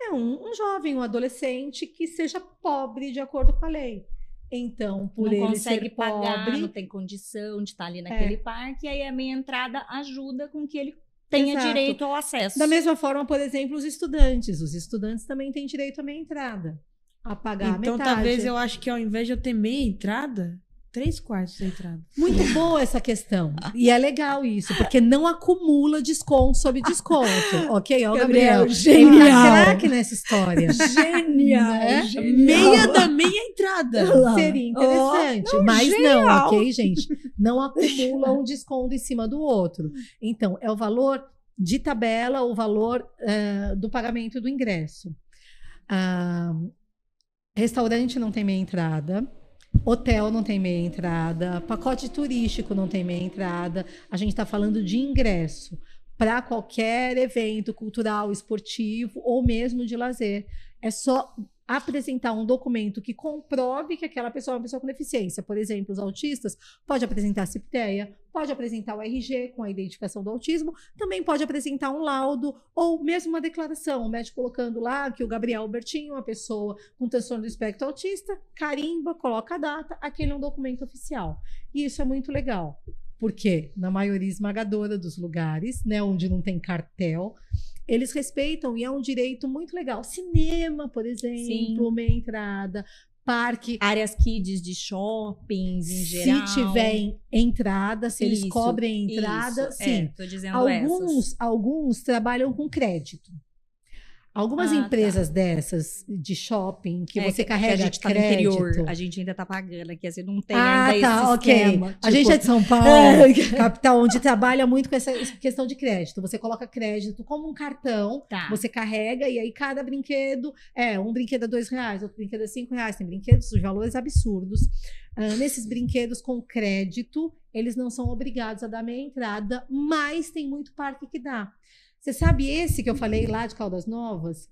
É um, um jovem, um adolescente que seja pobre de acordo com a lei. Então, por não ele consegue pagar, pobre, não tem condição de estar ali naquele é. parque, e aí a minha entrada ajuda com que ele tenha Exato. direito ao acesso. Da mesma forma, por exemplo, os estudantes. Os estudantes também têm direito à meia entrada. A pagar então, a metade. talvez eu acho que ao invés de eu ter meia entrada, Três quartos de entrada. Muito boa essa questão. E é legal isso, porque não acumula desconto sobre desconto. ok, ó, Gabriel. Gabriel genial. Tá craque nessa história. Genial, né? genial. Meia da meia entrada. Seria interessante. Oh, não, mas genial. não, ok, gente? Não acumula um desconto em cima do outro. Então, é o valor de tabela, o valor uh, do pagamento do ingresso. Uh, restaurante não tem meia entrada. Hotel não tem meia entrada, pacote turístico não tem meia entrada. A gente está falando de ingresso para qualquer evento cultural, esportivo ou mesmo de lazer. É só apresentar um documento que comprove que aquela pessoa é uma pessoa com deficiência. Por exemplo, os autistas pode apresentar a CIPTEA, pode apresentar o RG com a identificação do autismo, também pode apresentar um laudo ou mesmo uma declaração, o médico colocando lá que o Gabriel Bertinho, uma pessoa com transtorno do espectro autista, carimba, coloca a data, aquele é um documento oficial. E isso é muito legal, porque na maioria esmagadora dos lugares, né, onde não tem cartel, eles respeitam e é um direito muito legal. Cinema, por exemplo, Sim. meia entrada, parque. Áreas kids de shoppings em geral. Se tiver entrada, se isso, eles cobrem entrada, isso. sim. É, dizendo alguns, essas. alguns trabalham com crédito. Algumas ah, tá. empresas tá. dessas de shopping que é, você carrega que a gente tá crédito. interior, a gente ainda tá pagando aqui, assim, não tem ah, ainda tá, esse ok. Esquema, tipo... A gente é de São Paulo, é. capital, onde trabalha muito com essa questão de crédito. Você coloca crédito como um cartão, tá. você carrega e aí cada brinquedo é um brinquedo é dois reais, outro brinquedo é cinco reais. Tem brinquedos de valores absurdos. Uh, nesses brinquedos com crédito, eles não são obrigados a dar meia entrada, mas tem muito parque que dá. Você sabe esse que eu falei lá de Caldas Novas?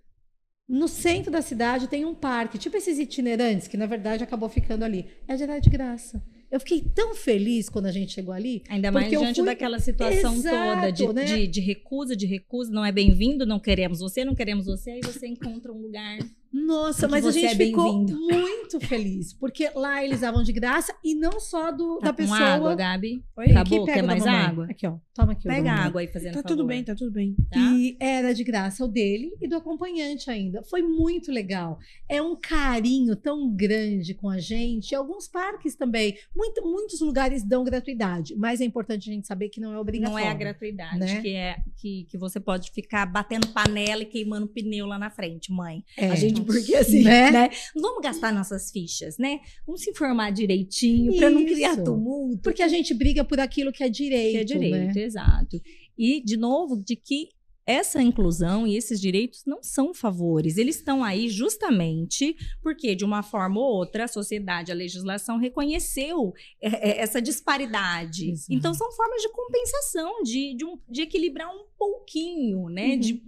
No centro da cidade tem um parque, tipo esses itinerantes, que na verdade acabou ficando ali. É geral de graça. Eu fiquei tão feliz quando a gente chegou ali. Ainda mais diante fui... daquela situação Exato, toda de, né? de, de, recusa, de recusa, não é bem-vindo, não queremos você, não queremos você, aí você encontra um lugar nossa, mas a gente é ficou muito feliz, porque lá eles davam de graça e não só do, tá da pessoa. água, Gabi? Oi? Acabou, quer mais água? Aqui, ó. Toma aqui. Pega água aí fazendo Tá favor. tudo bem, tá tudo bem. Tá? E era de graça o dele e do acompanhante ainda. Foi muito legal. É um carinho tão grande com a gente. Alguns parques também. Muito, muitos lugares dão gratuidade, mas é importante a gente saber que não é obrigatório. Não é a gratuidade, né? que é que, que você pode ficar batendo panela e queimando pneu lá na frente, mãe. É. A gente, porque assim, né? né? Não vamos gastar nossas fichas, né? Vamos se informar direitinho para não criar tumulto. Porque a gente briga por aquilo que é direito. Que é direito, né? exato. E, de novo, de que essa inclusão e esses direitos não são favores, eles estão aí justamente porque, de uma forma ou outra, a sociedade, a legislação reconheceu essa disparidade. Exato. Então, são formas de compensação, de, de, um, de equilibrar um pouquinho, né? Uhum. De,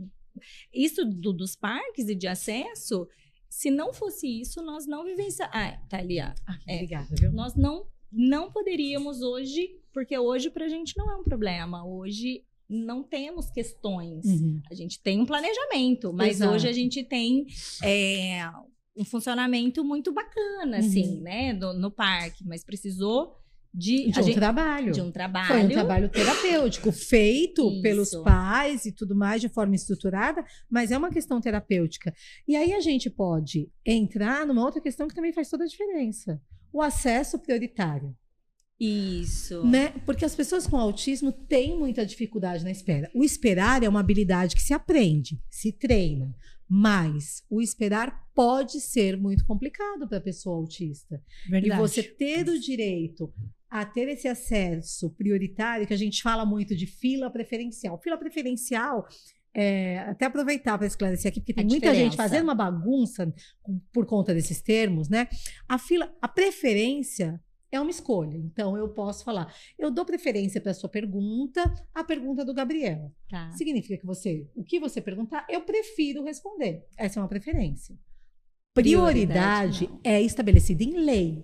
isso do, dos parques e de acesso se não fosse isso, nós não vivenciaríamos. Ah, tá ali, ah, é, obrigada, viu? Nós não, não poderíamos hoje, porque hoje pra gente não é um problema. Hoje não temos questões. Uhum. A gente tem um planejamento, mas Exato. hoje a gente tem é, um funcionamento muito bacana, assim, uhum. assim, né, do, no parque. Mas precisou de, de um gente, trabalho. De um trabalho. Foi um trabalho terapêutico, feito Isso. pelos pais e tudo mais de forma estruturada, mas é uma questão terapêutica. E aí a gente pode entrar numa outra questão que também faz toda a diferença: o acesso prioritário. Isso. Né? Porque as pessoas com autismo têm muita dificuldade na espera. O esperar é uma habilidade que se aprende, se treina. Mas o esperar pode ser muito complicado para a pessoa autista. Verdade. E você ter o direito a ter esse acesso prioritário, que a gente fala muito de fila preferencial. Fila preferencial é, até aproveitar para esclarecer aqui, porque tem a muita diferença. gente fazendo uma bagunça por conta desses termos, né? A fila, a preferência é uma escolha. Então, eu posso falar, eu dou preferência para a sua pergunta, a pergunta do Gabriel. Tá. Significa que você, o que você perguntar, eu prefiro responder. Essa é uma preferência. Prioridade, Prioridade é estabelecida em lei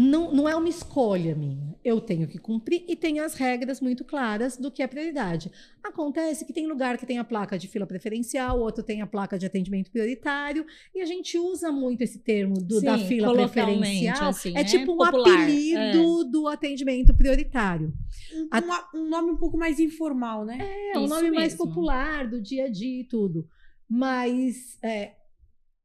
não, não é uma escolha minha. Eu tenho que cumprir e tem as regras muito claras do que é prioridade. Acontece que tem lugar que tem a placa de fila preferencial, outro tem a placa de atendimento prioritário, e a gente usa muito esse termo do, Sim, da fila preferencial. Assim, é né? tipo um Popular, apelido é. do atendimento prioritário. Um, um, nome um pouco mais informal, né? É, Isso um nome mesmo. mais popular do dia a dia e tudo. Mas é,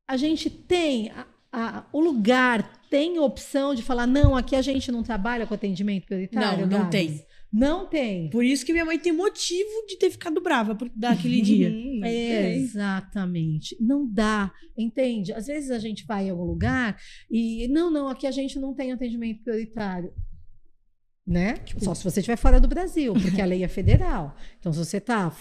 a gente tem. A, a, o lugar tem opção de falar, não, aqui a gente não trabalha com atendimento prioritário? Não, não tem. Não tem. Por isso que minha mãe tem motivo de ter ficado brava por daquele dia. É, exatamente. Não dá, entende? Às vezes a gente vai em algum lugar e não, não, aqui a gente não tem atendimento prioritário né? Tipo, Só se você estiver fora do Brasil, porque a lei é federal. Então, se você tá,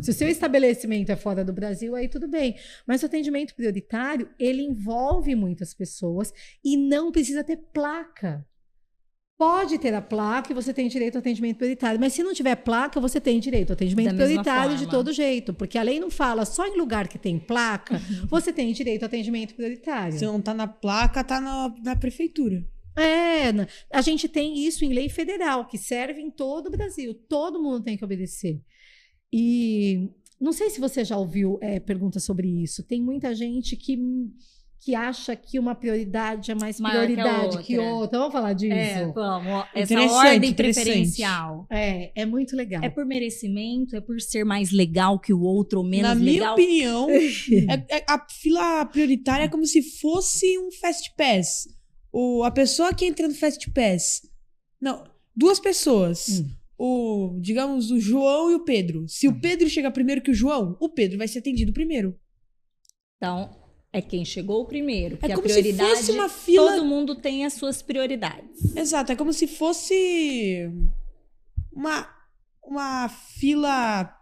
se o seu estabelecimento é fora do Brasil, aí tudo bem. Mas o atendimento prioritário, ele envolve muitas pessoas e não precisa ter placa. Pode ter a placa e você tem direito ao atendimento prioritário, mas se não tiver placa, você tem direito ao atendimento prioritário de todo jeito, porque a lei não fala só em lugar que tem placa, você tem direito ao atendimento prioritário. Se não está na placa, está na, na prefeitura. É, a gente tem isso em lei federal, que serve em todo o Brasil. Todo mundo tem que obedecer. E não sei se você já ouviu é, perguntas sobre isso. Tem muita gente que, que acha que uma prioridade é mais Maior prioridade que, outra. que outra. Vamos falar disso? É, vamos. Essa ordem preferencial. É, é muito legal. É por merecimento? É por ser mais legal que o outro ou menos Na legal? Na minha opinião, é, é, a fila prioritária é como se fosse um fast pass o, a pessoa que entra no Fast Pass. Não, duas pessoas. Hum. O, digamos, o João e o Pedro. Se hum. o Pedro chegar primeiro que o João, o Pedro vai ser atendido primeiro. Então, é quem chegou primeiro. Porque é como a prioridade, se fosse uma fila... todo mundo tem as suas prioridades. Exato, é como se fosse uma, uma fila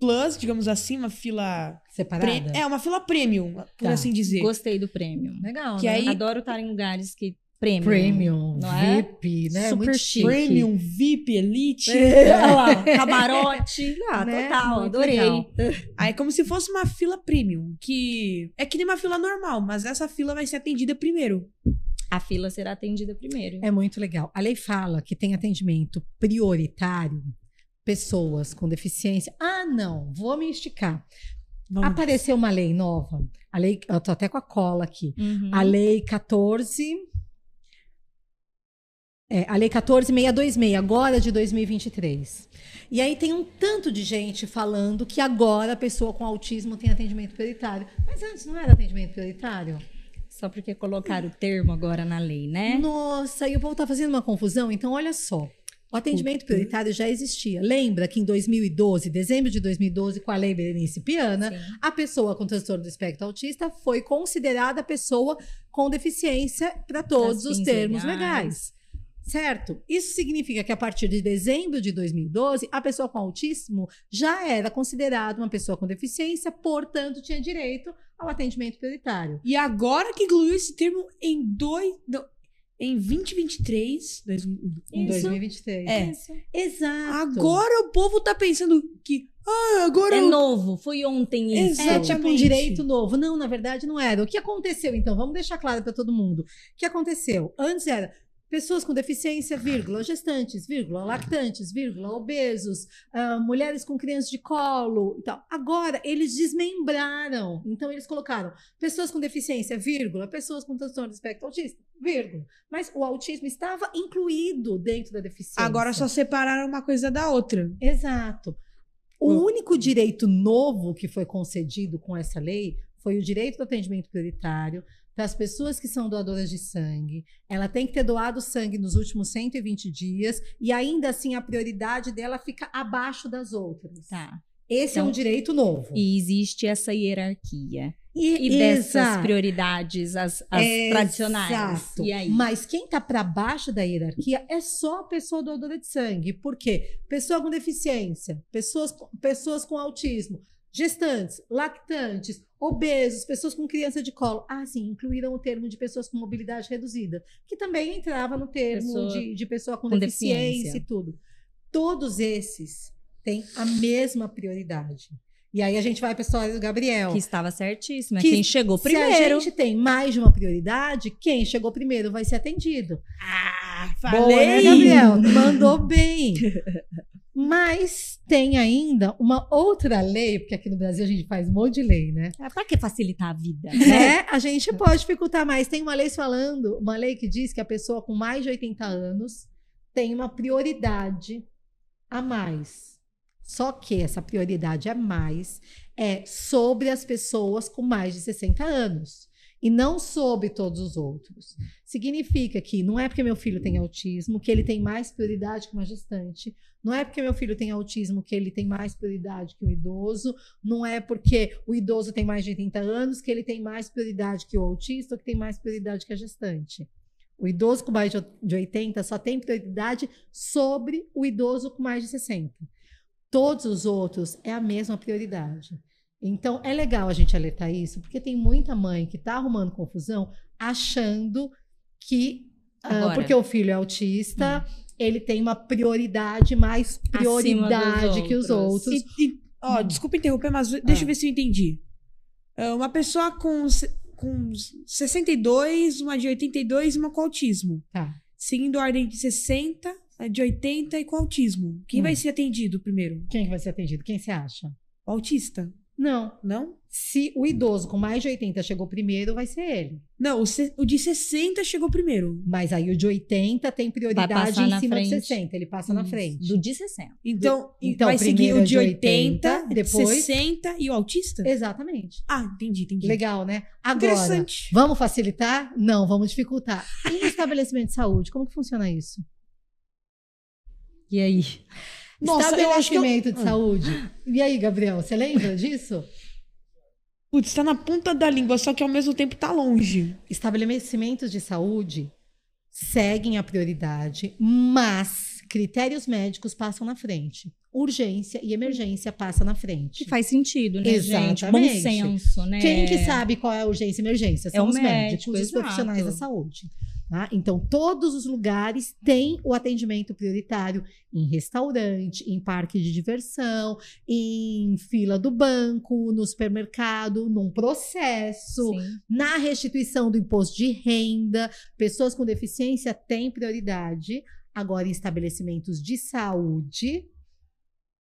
plus, digamos assim, uma fila separada. É uma fila premium, por tá. assim dizer. Gostei do premium. Legal. Que né? aí adoro estar em lugares que premium, premium não é? VIP, né? Super Muito chique. Premium, VIP, elite, é. Olha lá, camarote, ah, né? total, Muito adorei. Legal. Aí é como se fosse uma fila premium, que é que nem uma fila normal, mas essa fila vai ser atendida primeiro. A fila será atendida primeiro. É muito legal. A lei fala que tem atendimento prioritário pessoas com deficiência. Ah, não, vou me esticar. Vamos. Apareceu uma lei nova. A lei, eu tô até com a cola aqui. Uhum. A lei 14 é, a lei 14626, agora de 2023. E aí tem um tanto de gente falando que agora a pessoa com autismo tem atendimento prioritário. Mas antes não era atendimento prioritário? Só porque colocaram o termo agora na lei, né? Nossa, e eu vou estar fazendo uma confusão. Então, olha só. O atendimento prioritário já existia. Lembra que em 2012, dezembro de 2012, com a lei Berenice Piana, Sim. a pessoa com transtorno do espectro autista foi considerada pessoa com deficiência para todos os termos legais. legais. Certo? Isso significa que a partir de dezembro de 2012, a pessoa com autismo já era considerada uma pessoa com deficiência, portanto, tinha direito ao atendimento prioritário. E agora que incluiu esse termo em dois em 2023. Dois, em 2023. É. Isso. Exato. Agora o povo tá pensando que. Ah, agora. É eu... novo, foi ontem isso. Exatamente. É tipo um direito novo. Não, na verdade não era. O que aconteceu então? Vamos deixar claro para todo mundo. O que aconteceu? Antes era. Pessoas com deficiência, vírgula, gestantes, vírgula, lactantes, vírgula, obesos, uh, mulheres com crianças de colo e tal. Agora, eles desmembraram. Então, eles colocaram pessoas com deficiência, vírgula, pessoas com transtorno de espectro autista, vírgula. Mas o autismo estava incluído dentro da deficiência. Agora só separaram uma coisa da outra. Exato. O hum. único direito novo que foi concedido com essa lei foi o direito do atendimento prioritário, para as pessoas que são doadoras de sangue, ela tem que ter doado sangue nos últimos 120 dias e ainda assim a prioridade dela fica abaixo das outras. Tá. Esse então, é um então, direito novo. E existe essa hierarquia. E, e dessas prioridades, as, as tradicionais. Exato. E aí? Mas quem está para baixo da hierarquia é só a pessoa doadora de sangue. Por quê? Pessoa com deficiência, pessoas, pessoas com autismo, gestantes, lactantes, obesos, pessoas com criança de colo. Ah, sim, incluíram o termo de pessoas com mobilidade reduzida, que também entrava no termo pessoa de, de pessoa com, com deficiência. deficiência e tudo. Todos esses têm a mesma prioridade. E aí a gente vai para a história do Gabriel. Que estava certíssima. Que quem chegou primeiro. Se a gente tem mais de uma prioridade, quem chegou primeiro vai ser atendido. Ah, falei! Boa, né, Gabriel? Mandou bem. Mas tem ainda uma outra lei, porque aqui no Brasil a gente faz um monte de lei, né? É, para que facilitar a vida? Né? A gente pode dificultar mais. Tem uma lei falando, uma lei que diz que a pessoa com mais de 80 anos tem uma prioridade a mais. Só que essa prioridade a mais é sobre as pessoas com mais de 60 anos e não sobre todos os outros. Significa que não é porque meu filho tem autismo que ele tem mais prioridade que uma gestante, não é porque meu filho tem autismo que ele tem mais prioridade que o idoso, não é porque o idoso tem mais de 80 anos que ele tem mais prioridade que o autista ou que tem mais prioridade que a gestante. O idoso com mais de 80 só tem prioridade sobre o idoso com mais de 60. Todos os outros é a mesma prioridade. Então, é legal a gente alertar isso, porque tem muita mãe que está arrumando confusão achando que, uh, porque o filho é autista, hum. ele tem uma prioridade, mais prioridade que os outros. E, e, ó, hum. Desculpa interromper, mas deixa ah. eu ver se eu entendi. Uh, uma pessoa com, com 62, uma de 82 e uma com autismo. Tá. Seguindo a ordem de 60, de 80 e com autismo. Quem hum. vai ser atendido primeiro? Quem vai ser atendido? Quem você acha? O autista. Não. Não? Se o idoso com mais de 80 chegou primeiro, vai ser ele. Não, o, o de 60 chegou primeiro. Mas aí o de 80 tem prioridade em cima frente. de 60. Ele passa Isso. na frente. Do de 60. Então, do, então vai seguir o de 80, 80, depois 60 e o autista? Exatamente. Ah, entendi, entendi. Legal, né? Agora, vamos facilitar? Não, vamos dificultar. E estabelecimento de saúde, como que funciona isso? E aí? Nossa, Estabelecimento eu... de saúde. E aí, Gabriel, você lembra disso? Putz, está na ponta da língua, só que ao mesmo tempo está longe. Estabelecimentos de saúde seguem a prioridade, mas critérios médicos passam na frente. Urgência e emergência passam na frente. Que faz sentido, né, Exatamente. gente? Bom senso, né? Quem que sabe qual é a urgência e emergência? É São é os médico, médicos, os profissionais da saúde. Tá? Então, todos os lugares têm o atendimento prioritário em restaurante, em parque de diversão, em fila do banco, no supermercado, num processo, Sim. na restituição do imposto de renda. Pessoas com deficiência têm prioridade. Agora, em estabelecimentos de saúde,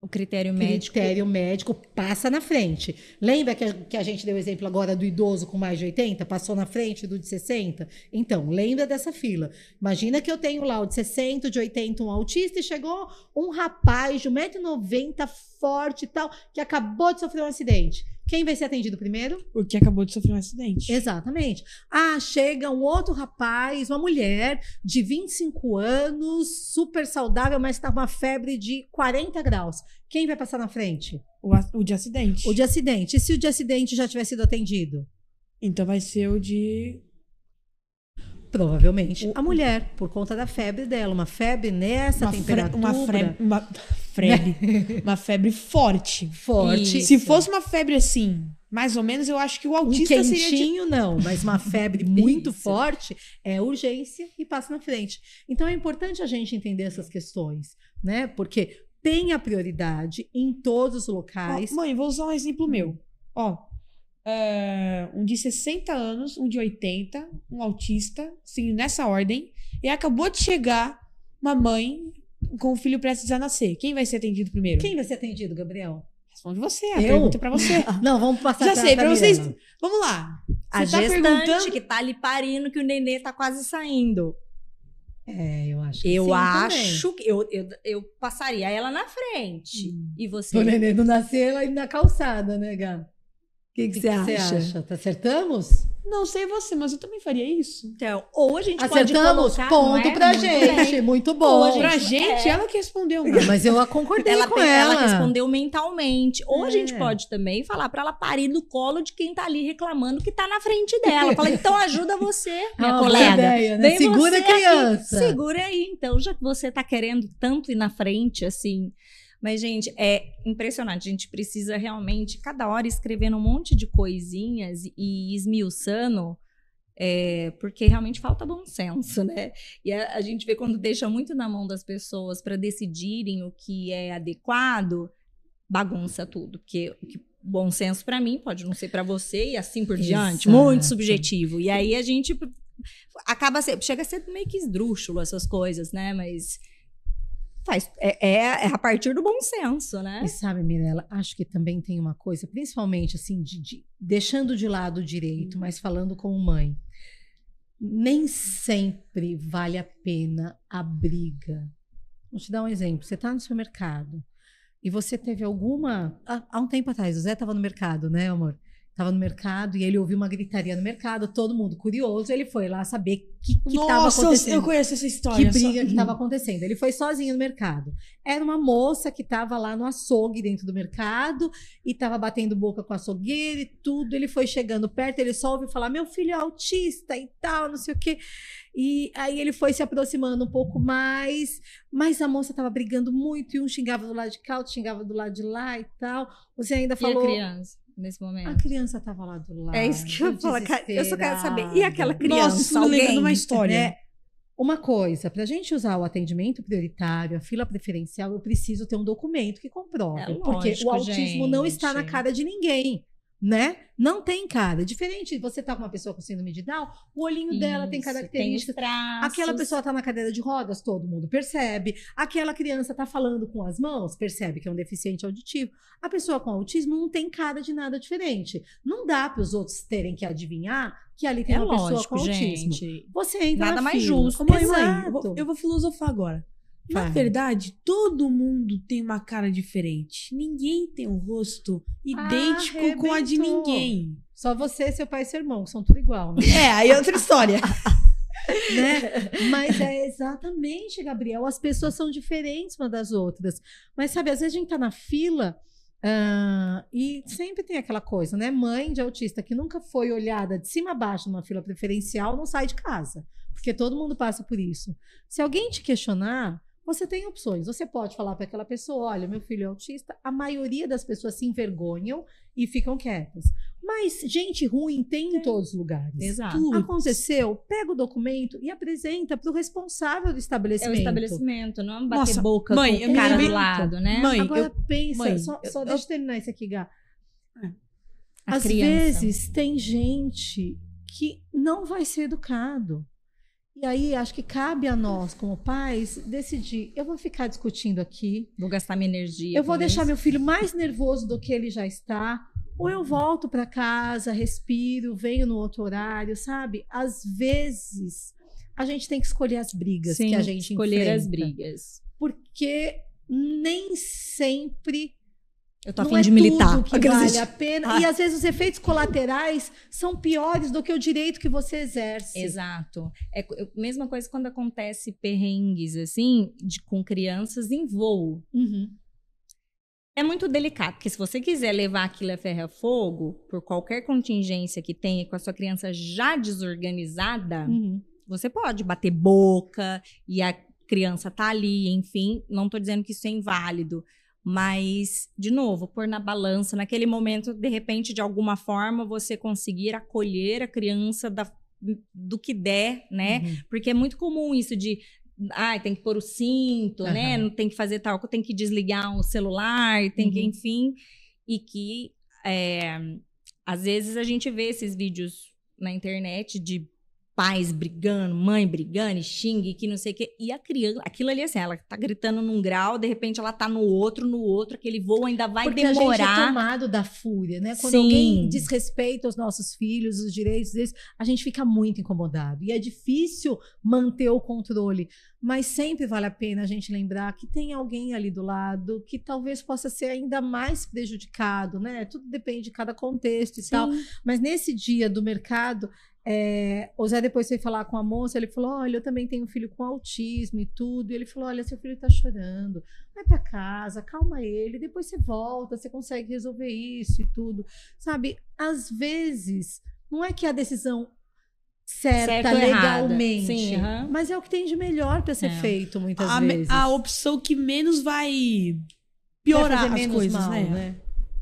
o critério médico. critério médico passa na frente. Lembra que a, que a gente deu o exemplo agora do idoso com mais de 80? Passou na frente do de 60? Então, lembra dessa fila. Imagina que eu tenho lá o de 60, de 80, um autista, e chegou um rapaz de 1,90m, forte e tal, que acabou de sofrer um acidente. Quem vai ser atendido primeiro? O que acabou de sofrer um acidente. Exatamente. Ah, chega um outro rapaz, uma mulher de 25 anos, super saudável, mas está com uma febre de 40 graus. Quem vai passar na frente? O, o de acidente. O de acidente. E se o de acidente já tiver sido atendido? Então vai ser o de Provavelmente a mulher, por conta da febre dela. Uma febre nessa uma temperatura. Uma, febre, uma, febre, uma febre forte. Forte. Isso. Se fosse uma febre assim, mais ou menos, eu acho que o autista um quentinho, seria. De... não, mas uma febre muito forte é urgência e passa na frente. Então é importante a gente entender essas questões, né? Porque tem a prioridade em todos os locais. mãe, vou usar um exemplo meu. Ó, uh, um de 60 anos, um de 80, um autista, sim, nessa ordem. E acabou de chegar uma mãe com o filho prestes a nascer. Quem vai ser atendido primeiro? Quem vai ser atendido, Gabriel? Responde você, a eu? pergunta é pra você. Não, vamos passar Já sei, pra vocês. Vamos lá. Você a tá gestante perguntando... que tá ali parindo, que o nenê tá quase saindo. É, eu acho que Eu sim, acho que eu, eu, eu passaria ela na frente. Hum. E você? O nenê não nascer ela na calçada, né, Gá? O que, que, que, que, você acha? acha? Tá acertamos? Não sei você, mas eu também faria isso. Então, ou a gente Acertamos, pode colocar, ponto é? pra gente. Bem. Muito bom. Ou pra gente, é. ela que respondeu. Mas, mas eu concordei ela com tem, ela. Ela respondeu mentalmente. Ou é. a gente pode também falar pra ela parir no colo de quem tá ali reclamando que tá na frente dela. Fala, então ajuda você, minha colega. Ideia, né? Segura a criança. Aqui. Segura aí, então, já que você tá querendo tanto ir na frente, assim... Mas, gente, é impressionante. A gente precisa realmente, cada hora, escrevendo um monte de coisinhas e esmiuçando é, porque realmente falta bom senso, né? E a, a, gente vê quando deixa muito na mão das pessoas para decidirem o que é adequado, bagunça tudo. Porque o que bom senso para mim pode não ser para você e assim por Exato. diante, muito subjetivo. E aí a gente acaba ser, chega a ser meio que esdrúxulo essas coisas, né? Mas faz é, é, é, a partir do bom senso, né? E sabe, Mirella, acho que também tem uma coisa, principalmente assim, de, de deixando de lado o direito, mas falando como mãe nem sempre vale a pena a briga. Vou te dar um exemplo. Você está no supermercado e você teve alguma. Há, um tempo atrás, o Zé estava no mercado, né, amor? Estava no mercado e ele ouviu uma gritaria no mercado, todo mundo curioso. Ele foi lá saber o que estava acontecendo. eu conheço essa história. Que briga só... que estava acontecendo. Ele foi sozinho no mercado. Era uma moça que estava lá no açougue dentro do mercado e estava batendo boca com a açougueira e tudo. Ele foi chegando perto, ele só ouviu falar: meu filho é autista e tal, não sei o quê. E aí ele foi se aproximando um pouco mais, mas a moça estava brigando muito e um xingava do lado de cá, outro xingava do lado de lá e tal. Você ainda falou. E a criança? Nesse momento? A criança estava lá do lado. É isso que eu falo. Eu só quero saber. E aquela criança? Nossa, isso alguém? me uma história. É, uma coisa, para a gente usar o atendimento prioritário, a fila preferencial, eu preciso ter um documento que comprove. É porque lógico, o autismo gente. não está na cara de ninguém né? Não tem cara. Diferente, você tá com uma pessoa com síndrome de Down, o olhinho Isso, dela tem características. Tem Aquela pessoa tá na cadeira de rodas, todo mundo percebe. Aquela criança tá falando com as mãos, percebe que é um deficiente auditivo. A pessoa com autismo não tem cara de nada diferente. Não dá para os outros terem que adivinhar que ali tem é uma lógico, pessoa com autismo. Gente. Você entra Nada mais fila. justo. Mãe, mãe, eu vou, eu vou filosofar agora. Na verdade, todo mundo tem uma cara diferente. Ninguém tem um rosto idêntico ah, com a de ninguém. Só você, seu pai e seu irmão, são tudo igual, né? É, aí é outra história. né? Mas é exatamente, Gabriel. As pessoas são diferentes umas das outras. Mas sabe, às vezes a gente tá na fila uh, e sempre tem aquela coisa, né? Mãe de autista que nunca foi olhada de cima a baixo numa fila preferencial não sai de casa. Porque todo mundo passa por isso. Se alguém te questionar, você tem opções. Você pode falar para aquela pessoa: olha, meu filho é autista. A maioria das pessoas se envergonham e ficam quietas. Mas gente ruim tem em todos os lugares. Exato. Aconteceu, pega o documento e apresenta para o responsável do estabelecimento. É o estabelecimento, não bater Nossa, boca mãe, com o cara do lado, né? Mãe, Agora eu, pensa, mãe, só, eu, só eu, deixa eu terminar isso aqui, Gá. É. Às criança. vezes tem gente que não vai ser educado. E aí, acho que cabe a nós, como pais, decidir: eu vou ficar discutindo aqui. Vou gastar minha energia. Eu vou deixar isso. meu filho mais nervoso do que ele já está. Ou eu volto para casa, respiro, venho no outro horário, sabe? Às vezes, a gente tem que escolher as brigas Sim, que a gente escolher enfrenta, as brigas. Porque nem sempre eu tô afim é de militar. que vale a pena. Ah. E às vezes os efeitos colaterais são piores do que o direito que você exerce. Exato. É a mesma coisa quando acontece perrengues, assim, de, com crianças em voo. Uhum. É muito delicado, porque se você quiser levar aquilo a ferro a fogo, por qualquer contingência que tenha, com a sua criança já desorganizada, uhum. você pode bater boca e a criança tá ali, enfim. Não tô dizendo que isso é inválido mas, de novo, pôr na balança, naquele momento, de repente, de alguma forma, você conseguir acolher a criança da, do que der, né? Uhum. Porque é muito comum isso de. Ah, tem que pôr o cinto, uhum. né? Não tem que fazer tal, tem que desligar o celular, tem uhum. que, enfim. E que é, às vezes a gente vê esses vídeos na internet de pais brigando, mãe brigando, e xingue, que não sei o quê. E a criança, aquilo ali assim, ela tá gritando num grau, de repente ela tá no outro, no outro, aquele voo ainda vai Porque demorar. Porque a gente é tomado da fúria, né? Quando Sim. alguém desrespeita os nossos filhos, os direitos deles, a gente fica muito incomodado. E é difícil manter o controle. Mas sempre vale a pena a gente lembrar que tem alguém ali do lado que talvez possa ser ainda mais prejudicado, né? Tudo depende de cada contexto e Sim. tal. Mas nesse dia do mercado, é, o Zé depois foi falar com a moça, ele falou: Olha, eu também tenho um filho com autismo e tudo. E ele falou: Olha, seu filho tá chorando, vai para casa, calma ele, depois você volta, você consegue resolver isso e tudo. Sabe, às vezes, não é que a decisão certa certo legalmente, Sim, uhum. mas é o que tem de melhor para ser é. feito muitas a, vezes. A opção que menos vai piorar as coisas, mal, né? né?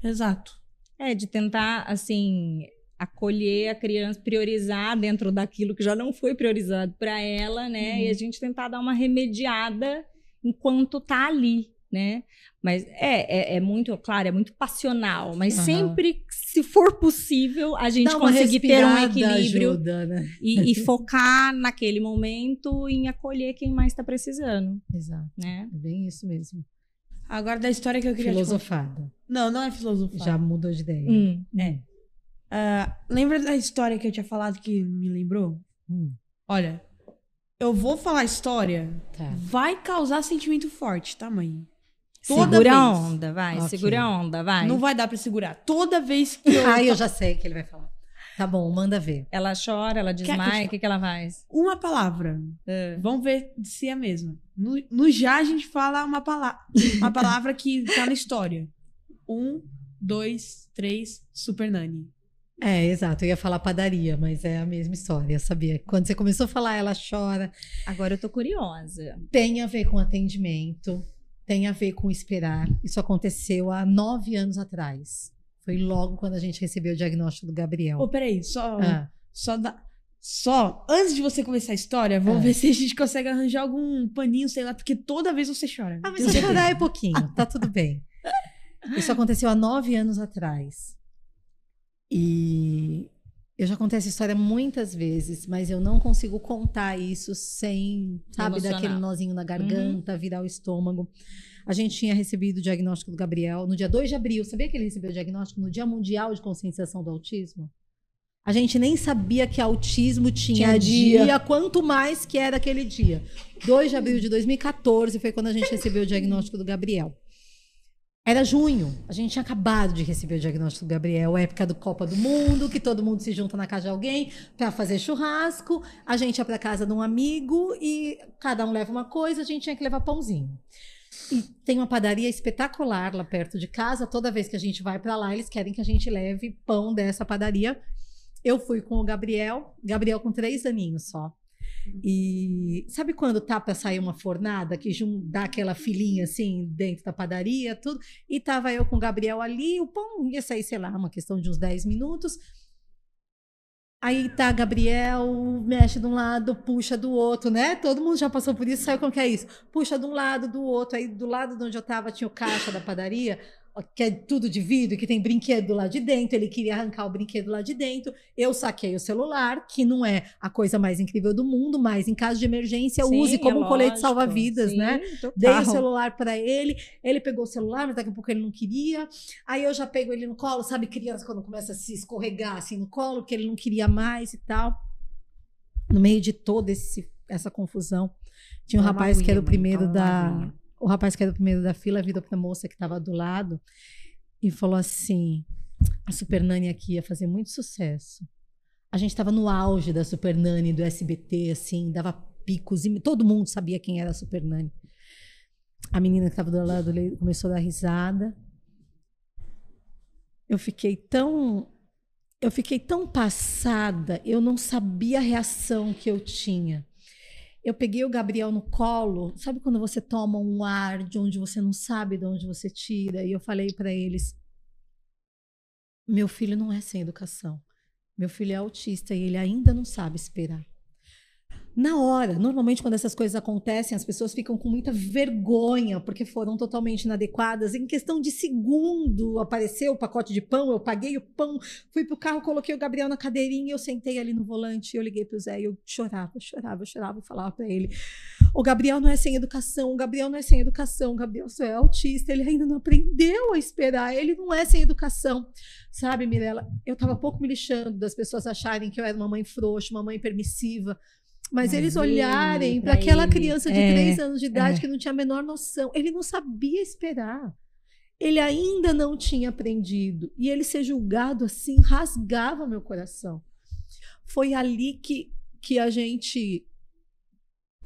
Exato. É, de tentar, assim, acolher a criança, priorizar dentro daquilo que já não foi priorizado para ela, né? Uhum. E a gente tentar dar uma remediada enquanto tá ali, né? Mas é, é, é muito, claro, é muito passional, mas uhum. sempre, se for possível, a gente conseguir ter um equilíbrio ajuda, né? e, e, focar naquele momento em acolher quem mais está precisando. Exato. Né? É bem isso mesmo. Agora da história que eu queria Filosofada. Não, não é filosofada. Já mudou de ideia. Hum, é. Uh, lembra da história que eu tinha falado que me lembrou? Hum. Olha, eu vou falar a história. Tá. Vai causar sentimento forte, tá, mãe? Toda segura vez. a onda, vai. Okay. Segura a onda, vai. Não vai dar pra segurar. Toda vez que eu. ah, eu já sei que ele vai falar. Tá bom, manda ver. Ela chora, ela desmaia, o que, que, ela faz? Uma palavra. Uh. Vamos ver se é a mesma. No, no já a gente fala uma, palavra, uma palavra que tá na história. Um, dois, três, Super Nani. É, exato. Eu ia falar padaria, mas é a mesma história, eu sabia. Quando você começou a falar, ela chora. Agora eu tô curiosa. Tem a ver com atendimento, tem a ver com esperar. Isso aconteceu há nove anos atrás. Foi logo quando a gente recebeu o diagnóstico do Gabriel. Ô, oh, peraí, só. Ah. Só da. Só, antes de você começar a história, vamos ah. ver se a gente consegue arranjar algum paninho, sei lá, porque toda vez você chora. Ah, mas se chorar é pouquinho, tá tudo bem. Isso aconteceu há nove anos atrás. E eu já contei essa história muitas vezes, mas eu não consigo contar isso sem, sabe, Emocional. daquele nozinho na garganta, uhum. virar o estômago. A gente tinha recebido o diagnóstico do Gabriel no dia 2 de abril. Sabia que ele recebeu o diagnóstico no Dia Mundial de Conscientização do Autismo? A gente nem sabia que autismo tinha, tinha dia. dia, quanto mais que era aquele dia. 2 de abril de 2014 foi quando a gente recebeu o diagnóstico do Gabriel. Era junho, a gente tinha acabado de receber o diagnóstico do Gabriel, época do Copa do Mundo, que todo mundo se junta na casa de alguém para fazer churrasco. A gente ia para casa de um amigo e cada um leva uma coisa, a gente tinha que levar pãozinho. E tem uma padaria espetacular lá perto de casa. Toda vez que a gente vai para lá, eles querem que a gente leve pão dessa padaria. Eu fui com o Gabriel, Gabriel com três aninhos só. E sabe quando tá para sair uma fornada que dá aquela filinha assim dentro da padaria, tudo? E tava eu com o Gabriel ali, o pão ia sair, sei lá, uma questão de uns 10 minutos. Aí tá Gabriel, mexe de um lado, puxa do outro, né? Todo mundo já passou por isso, sabe como que é isso? Puxa de um lado, do outro. Aí do lado de onde eu tava tinha o caixa da padaria que é tudo de vidro, que tem brinquedo lá de dentro, ele queria arrancar o brinquedo lá de dentro. Eu saquei o celular, que não é a coisa mais incrível do mundo, mas em caso de emergência, sim, use como é um colete salva-vidas, né? Total. Dei o celular para ele, ele pegou o celular, mas daqui a pouco ele não queria. Aí eu já pego ele no colo, sabe, criança quando começa a se escorregar assim no colo, que ele não queria mais e tal. No meio de toda esse, essa confusão, tinha um rapaz que era o primeiro da o rapaz que era o primeiro da fila virou para a moça que estava do lado e falou assim: a Super Nani aqui ia fazer muito sucesso. A gente estava no auge da Super Nani do SBT, assim, dava picos e todo mundo sabia quem era a Super Nani. A menina que estava do lado começou a dar risada. Eu fiquei tão eu fiquei tão passada, eu não sabia a reação que eu tinha. Eu peguei o Gabriel no colo, sabe quando você toma um ar de onde você não sabe de onde você tira? E eu falei para eles: meu filho não é sem educação. Meu filho é autista e ele ainda não sabe esperar. Na hora. Normalmente, quando essas coisas acontecem, as pessoas ficam com muita vergonha porque foram totalmente inadequadas. Em questão de segundo, apareceu o pacote de pão, eu paguei o pão, fui pro carro, coloquei o Gabriel na cadeirinha, eu sentei ali no volante, eu liguei pro Zé e eu chorava, chorava, chorava falava para ele: o Gabriel não é sem educação, o Gabriel não é sem educação, o Gabriel só é autista, ele ainda não aprendeu a esperar, ele não é sem educação. Sabe, Mirella, eu tava pouco me lixando das pessoas acharem que eu era uma mãe frouxa, uma mãe permissiva. Mas, eles olharem para aquela ele. criança de é, três anos de idade é. que não tinha a menor noção, ele não sabia esperar. Ele ainda não tinha aprendido. E ele ser julgado assim rasgava meu coração. Foi ali que, que a gente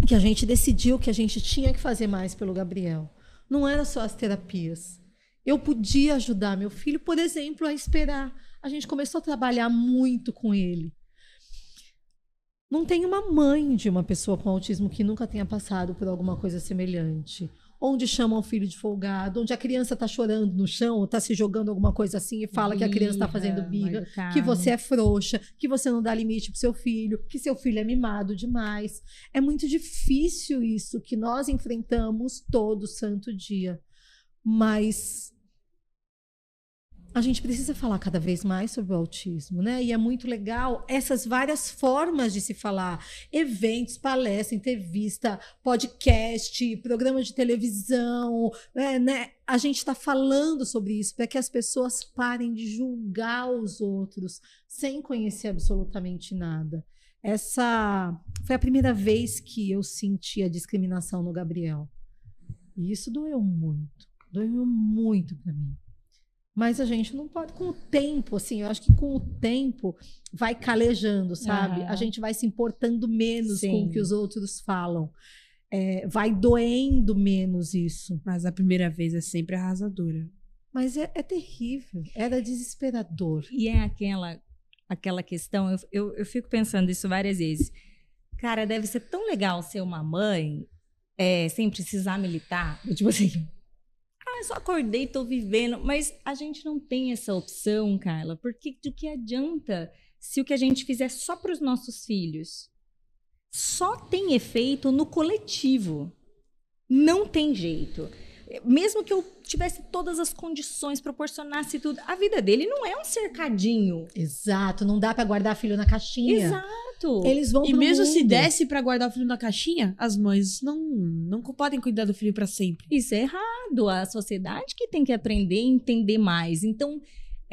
que a gente decidiu que a gente tinha que fazer mais pelo Gabriel. Não era só as terapias. Eu podia ajudar meu filho, por exemplo, a esperar. A gente começou a trabalhar muito com ele. Não tem uma mãe de uma pessoa com autismo que nunca tenha passado por alguma coisa semelhante. Onde chamam o filho de folgado, onde a criança está chorando no chão, ou está se jogando alguma coisa assim e fala birra, que a criança está fazendo birra, que você é frouxa, que você não dá limite para seu filho, que seu filho é mimado demais. É muito difícil isso que nós enfrentamos todo santo dia. Mas a gente precisa falar cada vez mais sobre o autismo, né? E é muito legal essas várias formas de se falar: eventos, palestra, entrevista, podcast, programa de televisão, né? né? A gente está falando sobre isso para que as pessoas parem de julgar os outros sem conhecer absolutamente nada. Essa foi a primeira vez que eu senti a discriminação no Gabriel. E isso doeu muito, doeu muito para mim. Mas a gente não pode, com o tempo, assim, eu acho que com o tempo vai calejando, sabe? Uhum. A gente vai se importando menos Sim. com o que os outros falam. É, vai doendo menos isso. Mas a primeira vez é sempre arrasadora. Mas é, é terrível, era desesperador. E é aquela, aquela questão, eu, eu, eu, fico pensando isso várias vezes. Cara, deve ser tão legal ser uma mãe é, sem precisar militar. Tipo assim, ah, só acordei, tô vivendo. Mas a gente não tem essa opção, Carla, porque do que adianta se o que a gente fizer só para os nossos filhos só tem efeito no coletivo? Não tem jeito. Mesmo que eu tivesse todas as condições, proporcionasse tudo, a vida dele não é um cercadinho. Exato, não dá para guardar filho na caixinha. Exato. Eles vão E mesmo mundo. se desse para guardar o filho na caixinha, as mães não não podem cuidar do filho para sempre. Isso é errado. A sociedade que tem que aprender a entender mais. Então,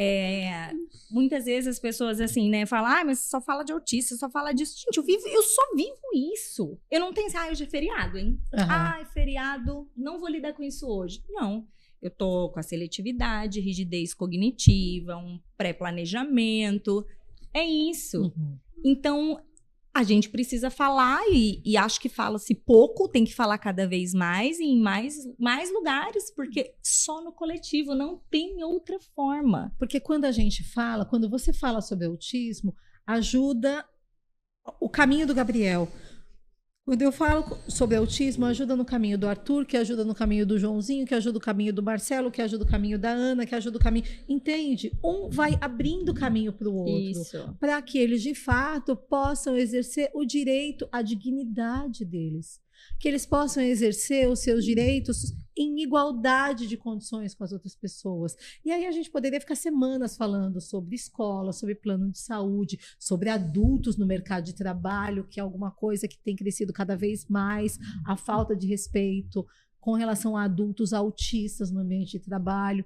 é, muitas vezes as pessoas assim, né, falam, ah, mas só fala de autista, só fala disso. Gente, eu vivo, eu só vivo isso. Eu não tenho ah, hoje é feriado, hein? Uhum. Ah, é feriado, não vou lidar com isso hoje. Não. Eu tô com a seletividade, rigidez cognitiva, um pré-planejamento. É isso. Uhum. Então, a gente precisa falar e, e acho que fala-se pouco, tem que falar cada vez mais e em mais, mais lugares, porque só no coletivo não tem outra forma. Porque quando a gente fala, quando você fala sobre autismo, ajuda o caminho do Gabriel. Quando eu falo sobre autismo, ajuda no caminho do Arthur, que ajuda no caminho do Joãozinho, que ajuda o caminho do Marcelo, que ajuda o caminho da Ana, que ajuda o caminho. Entende? Um vai abrindo caminho para o outro. Para que eles, de fato, possam exercer o direito à dignidade deles que eles possam exercer os seus direitos em igualdade de condições com as outras pessoas. E aí a gente poderia ficar semanas falando sobre escola, sobre plano de saúde, sobre adultos no mercado de trabalho, que é alguma coisa que tem crescido cada vez mais, a falta de respeito com relação a adultos autistas no ambiente de trabalho.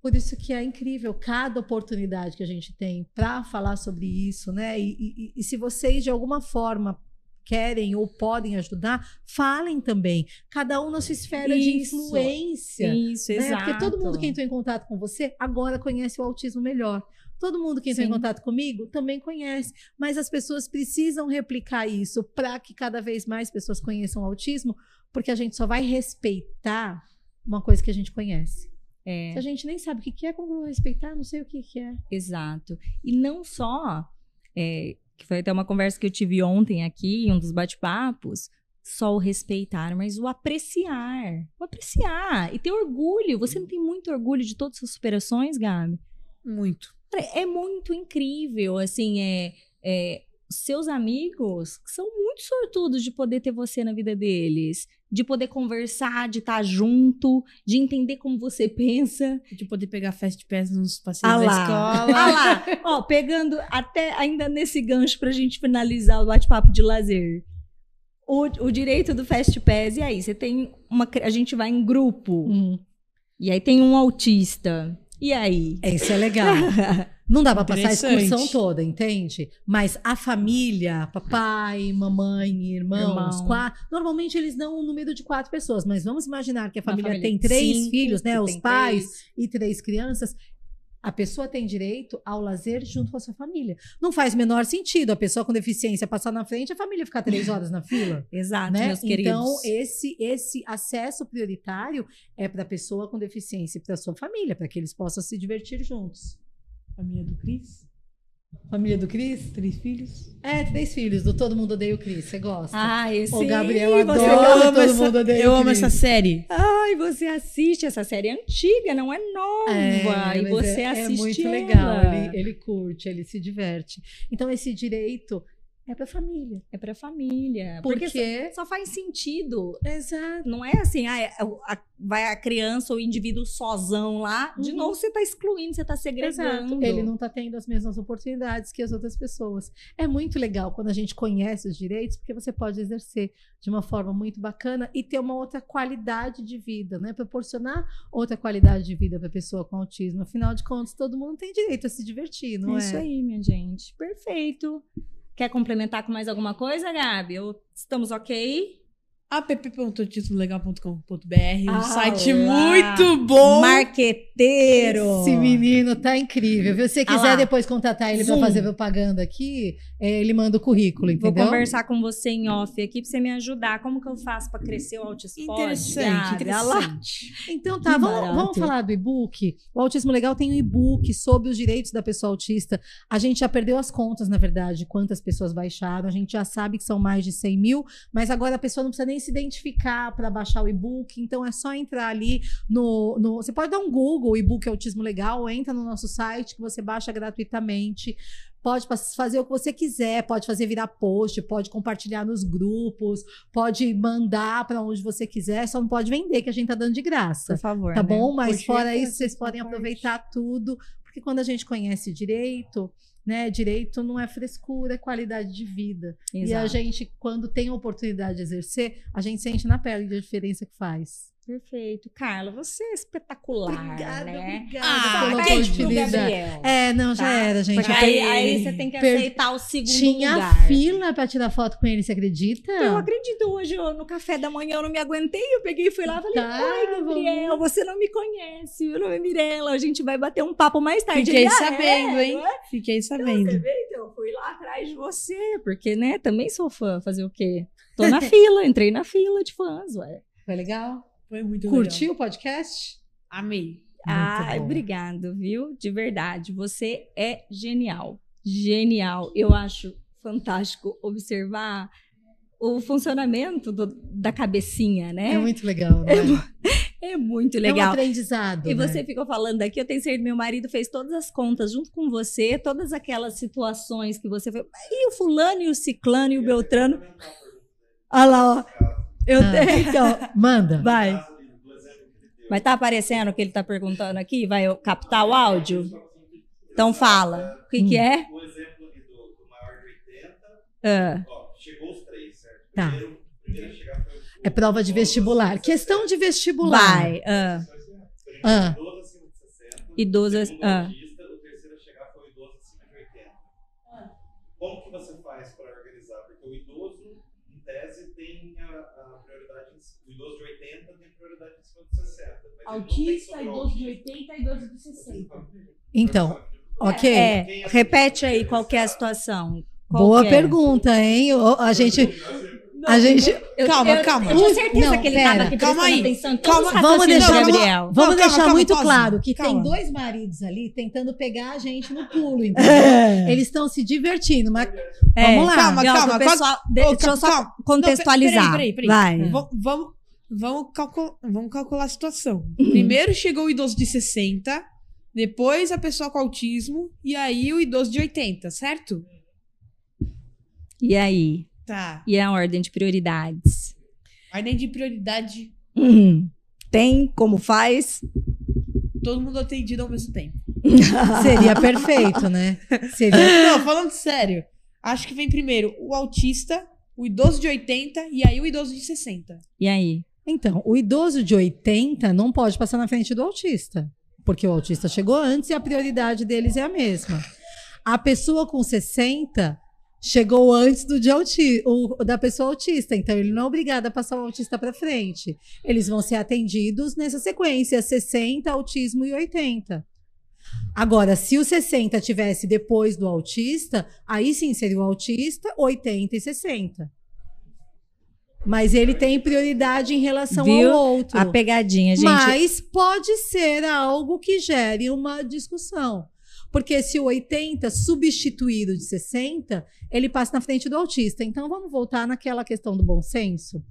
Por isso que é incrível cada oportunidade que a gente tem para falar sobre isso, né? E, e, e, se vocês de alguma forma querem ou podem ajudar, falem também. Cada um na sua esfera isso, de influência. Isso, né? exato. Porque todo mundo que entrou em contato com você agora conhece o autismo melhor. Todo mundo que entrou Sim. em contato comigo também conhece, mas as pessoas precisam replicar isso para que cada vez mais pessoas conheçam o autismo, porque a gente só vai respeitar uma coisa que a gente conhece. É. Se a gente nem sabe o que é, como respeitar? Não sei o que é. Exato. E não só é, que foi até uma conversa que eu tive ontem aqui, um dos bate-papos, só o respeitar, mas o apreciar. O apreciar e ter orgulho. Você não tem muito orgulho de todas as suas superações, Gabi? Muito. É muito incrível, assim, é, é seus amigos são muito sortudos de poder ter você na vida deles, de poder conversar, de estar junto, de entender como você pensa, de poder pegar fast pass nos passeios ah da escola. Ah lá, ó, pegando até ainda nesse gancho pra gente finalizar o bate-papo de lazer. O, o, direito do fast pass, e aí, você tem uma a gente vai em grupo. Hum. E aí tem um autista. E aí? Isso é legal. Não dá para passar a excursão toda, entende? Mas a família, papai, mamãe, irmãos, Irmão. quatro. Normalmente eles dão um número de quatro pessoas, mas vamos imaginar que a família, família tem três cinco, filhos, né? Os pais três. e três crianças. A pessoa tem direito ao lazer junto com a sua família. Não faz menor sentido a pessoa com deficiência passar na frente e a família ficar três horas na fila. Exato, né? meus queridos. Então, esse, esse acesso prioritário é para a pessoa com deficiência e para a sua família, para que eles possam se divertir juntos. Família do Cris? Família do Cris? Três filhos? É, três filhos. Do Todo Mundo Odeia o Cris. Você gosta? Ah, esse O Gabriel adora eu Todo essa, Mundo Odeia Eu amo essa série. Ai, você assiste. Essa série é antiga, não é nova. É, e você é, assiste É muito ela. legal. Ele, ele curte, ele se diverte. Então, esse direito é para família. É para família. Porque, só, só, faz sentido. Exato. Não é assim, ah, é, a, vai a criança ou o indivíduo sozão lá, de uhum. novo você está excluindo, você está segregando. Exato. Ele não está tendo as mesmas oportunidades que as outras pessoas. É muito legal quando a gente conhece os direitos, porque você pode exercer de uma forma muito bacana e ter uma outra qualidade de vida, né? Proporcionar outra qualidade de vida para a pessoa com autismo. Afinal de contas, todo mundo tem direito a se divertir, não é? É isso aí, minha gente. Perfeito. Quer complementar com mais alguma coisa, Gabi? Estamos ok? app.titulolegal.com.br, um site muito bom. Marqueteiro. Esse menino tá incrível. Se você quiser ah depois contratar ele para fazer propaganda aqui, é, ele manda o currículo, entendeu? Vou conversar com você em off aqui para você me ajudar. Como que eu faço para crescer o Autismo? Interessante, interessante. Então tá, vamos, vamos, falar do e-book. O Autismo Legal tem um e-book sobre os direitos da pessoa autista. A gente já perdeu as contas, na verdade, quantas pessoas baixaram. A gente já sabe que são mais de 100 mil, mas agora a pessoa não precisa nem nem se identificar para baixar o e-book. Então é só entrar ali no, no. Você pode dar um Google, e-book Autismo Legal, entra no nosso site que você baixa gratuitamente. Pode fazer o que você quiser, pode fazer virar post, pode compartilhar nos grupos, pode mandar para onde você quiser, só não pode vender, que a gente tá dando de graça. Por favor. Tá né? bom? Mas fora isso, vocês podem aproveitar tudo, porque quando a gente conhece direito, né? Direito não é frescura, é qualidade de vida. Exato. E a gente, quando tem a oportunidade de exercer, a gente sente na pele a diferença que faz. Perfeito. Carla, você é espetacular, obrigada, né? Obrigada ah, pela oportunidade. É, não, já tá? era, gente. Porque aí, aí, você tem que aceitar o segundo Tinha lugar. fila pra tirar foto com ele, você acredita? Eu acredito. Hoje, eu, no café da manhã, eu não me aguentei. Eu peguei e fui lá e falei, tá, Oi, Gabriel, vamos... você não me conhece. Meu nome é Mirella. A gente vai bater um papo mais tarde. Fiquei ele, ah, sabendo, é, hein? É? Fiquei sabendo. Então, você então, eu fui lá atrás de você. Porque, né, também sou fã. Fazer o quê? Tô na fila, entrei na fila de fãs, ué. Foi legal? Foi muito Curtiu legal. o podcast? Amei. Ah, obrigado, viu? De verdade. Você é genial. Genial. Eu acho fantástico observar o funcionamento do, da cabecinha, né? É muito legal, né? É, é muito legal. É um aprendizado. E né? você ficou falando aqui, eu tenho certeza que meu marido fez todas as contas junto com você, todas aquelas situações que você foi. E o fulano, e o ciclano, e o beltrano. Olha lá, ó. Eu ah. tenho, então. Manda. Vai. Mas tá aparecendo o que ele tá perguntando aqui? Vai captar o áudio? Então fala. O que, hum. que é? O exemplo aqui do, do maior de 80. Ah. Ó, chegou os três, certo? Tá. Primeiro, primeiro chegar foi o, é prova de vestibular. Questão de vestibular. Vai. Ah. Ah. Idoso acima de 60. Idoso acima de 60. Autista, idoso de 80 e idoso de 60. Então, ok. É, repete aí qual é a situação. Qual Boa é? pergunta, hein? A gente. A gente. Eu, calma, eu, calma. Eu tinha certeza não, que ele estava aqui calma aí. atenção. Calma, vamos deixar, Gabriel. Vamos não, deixar calma, muito calma, claro que tem dois maridos ali tentando pegar a gente no pulo, entendeu? É. Eles estão se divertindo, mas é, vamos lá. Calma, calma. Pessoal, deixa eu só contextualizar. Peraí, peraí, peraí. Vai. Vamos, vamos, calcul vamos calcular a situação. Uhum. Primeiro chegou o idoso de 60, depois a pessoa com autismo e aí o idoso de 80, certo? E aí? Tá. E a ordem de prioridades? Ordem de prioridade. Hum. Tem? Como faz? Todo mundo atendido ao mesmo tempo. Seria perfeito, né? Seria... Não, falando sério. Acho que vem primeiro o autista, o idoso de 80 e aí o idoso de 60. E aí? Então, o idoso de 80 não pode passar na frente do autista, porque o autista chegou antes e a prioridade deles é a mesma. A pessoa com 60 chegou antes do de auti o, da pessoa autista, então ele não é obrigado a passar o autista para frente. Eles vão ser atendidos nessa sequência: 60, autismo e 80. Agora, se o 60 tivesse depois do autista, aí sim seria o autista, 80 e 60. Mas ele tem prioridade em relação Viu? ao outro. A pegadinha, gente. Mas pode ser algo que gere uma discussão. Porque se o 80 substituir o de 60, ele passa na frente do autista. Então vamos voltar naquela questão do bom senso.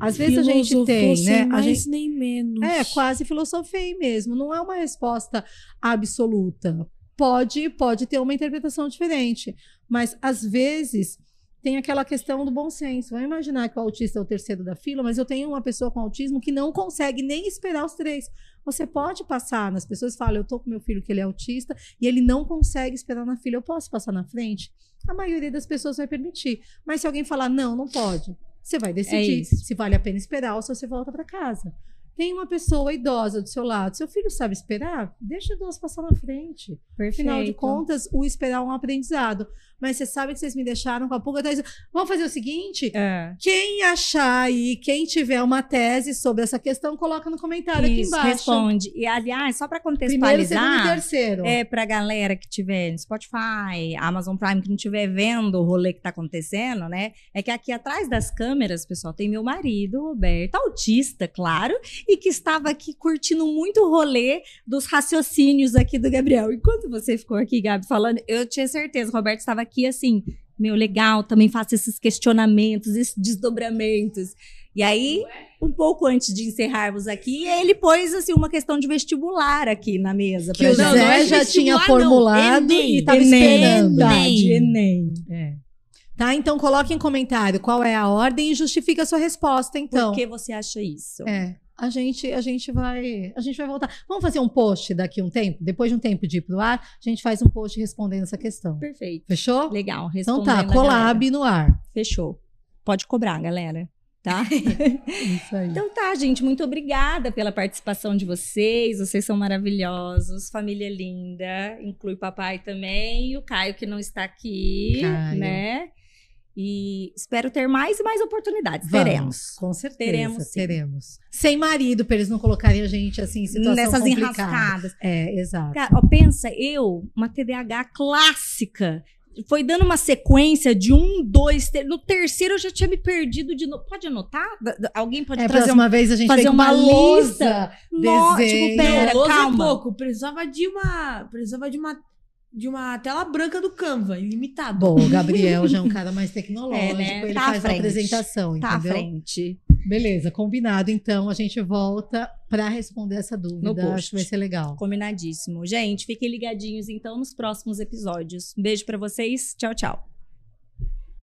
Às vezes a gente tem, né? Mais a gente nem menos. É, quase filosofei mesmo. Não é uma resposta absoluta. Pode, pode ter uma interpretação diferente, mas às vezes tem aquela questão do bom senso. Vamos imaginar que o autista é o terceiro da fila, mas eu tenho uma pessoa com autismo que não consegue nem esperar os três. Você pode passar, nas pessoas falam, eu tô com meu filho que ele é autista e ele não consegue esperar na fila, eu posso passar na frente? A maioria das pessoas vai permitir. Mas se alguém falar não, não pode, você vai decidir é se vale a pena esperar ou se você volta para casa. Tem uma pessoa idosa do seu lado, seu filho sabe esperar? Deixa duas passar na frente. Perfeito. Afinal de contas, o esperar é um aprendizado. Mas você sabe que vocês me deixaram com a pulga atrás. Vamos fazer o seguinte: é. quem achar aí, quem tiver uma tese sobre essa questão, coloca no comentário Isso, aqui embaixo. Responde. E, aliás, só para contextualizar. Primeiro, segundo e terceiro. É, pra galera que tiver no Spotify, Amazon Prime, que não estiver vendo o rolê que tá acontecendo, né? É que aqui atrás das câmeras, pessoal, tem meu marido, Roberto, autista, claro, e que estava aqui curtindo muito o rolê dos raciocínios aqui do Gabriel. Enquanto você ficou aqui, Gabi, falando, eu tinha certeza, o Roberto estava aqui assim, meu, legal, também faço esses questionamentos, esses desdobramentos. E aí, um pouco antes de encerrarmos aqui, ele pôs assim uma questão de vestibular aqui na mesa. Que o Zé é já tinha formulado e estava esperando. Enem. Enem. É. Tá? Então coloque em comentário qual é a ordem e justifique a sua resposta, então. Por que você acha isso? É a gente a gente vai a gente vai voltar. Vamos fazer um post daqui um tempo, depois de um tempo de ir pro ar, a gente faz um post respondendo essa questão. Perfeito. Fechou? Legal. Então tá, collab no ar. Fechou. Pode cobrar, galera. Tá? Isso aí. Então tá, gente, muito obrigada pela participação de vocês. Vocês são maravilhosos, família linda, inclui papai também e o Caio que não está aqui, Caio. né? E espero ter mais e mais oportunidades. Vamos, teremos. Com certeza. Teremos. Sim. Teremos. Sem marido, para eles não colocarem a gente assim em situação Nessas complicada. enrascadas. É, exato. Cara, ó, pensa, eu, uma TDAH clássica, foi dando uma sequência de um, dois, ter... no terceiro eu já tinha me perdido de novo. Pode anotar? Alguém pode é, trazer uma vez a gente fazer uma, uma lista. No, tipo, pera, não, calma. É pouco, precisava de uma, precisava de uma de uma tela branca do Canva, ilimitado. Bom, o Gabriel já é um cara mais tecnológico, é, né? ele tá faz a apresentação, tá entendeu? à frente. Beleza, combinado. Então, a gente volta para responder essa dúvida. Acho que vai ser legal. Combinadíssimo. Gente, fiquem ligadinhos então nos próximos episódios. Um beijo para vocês. Tchau, tchau.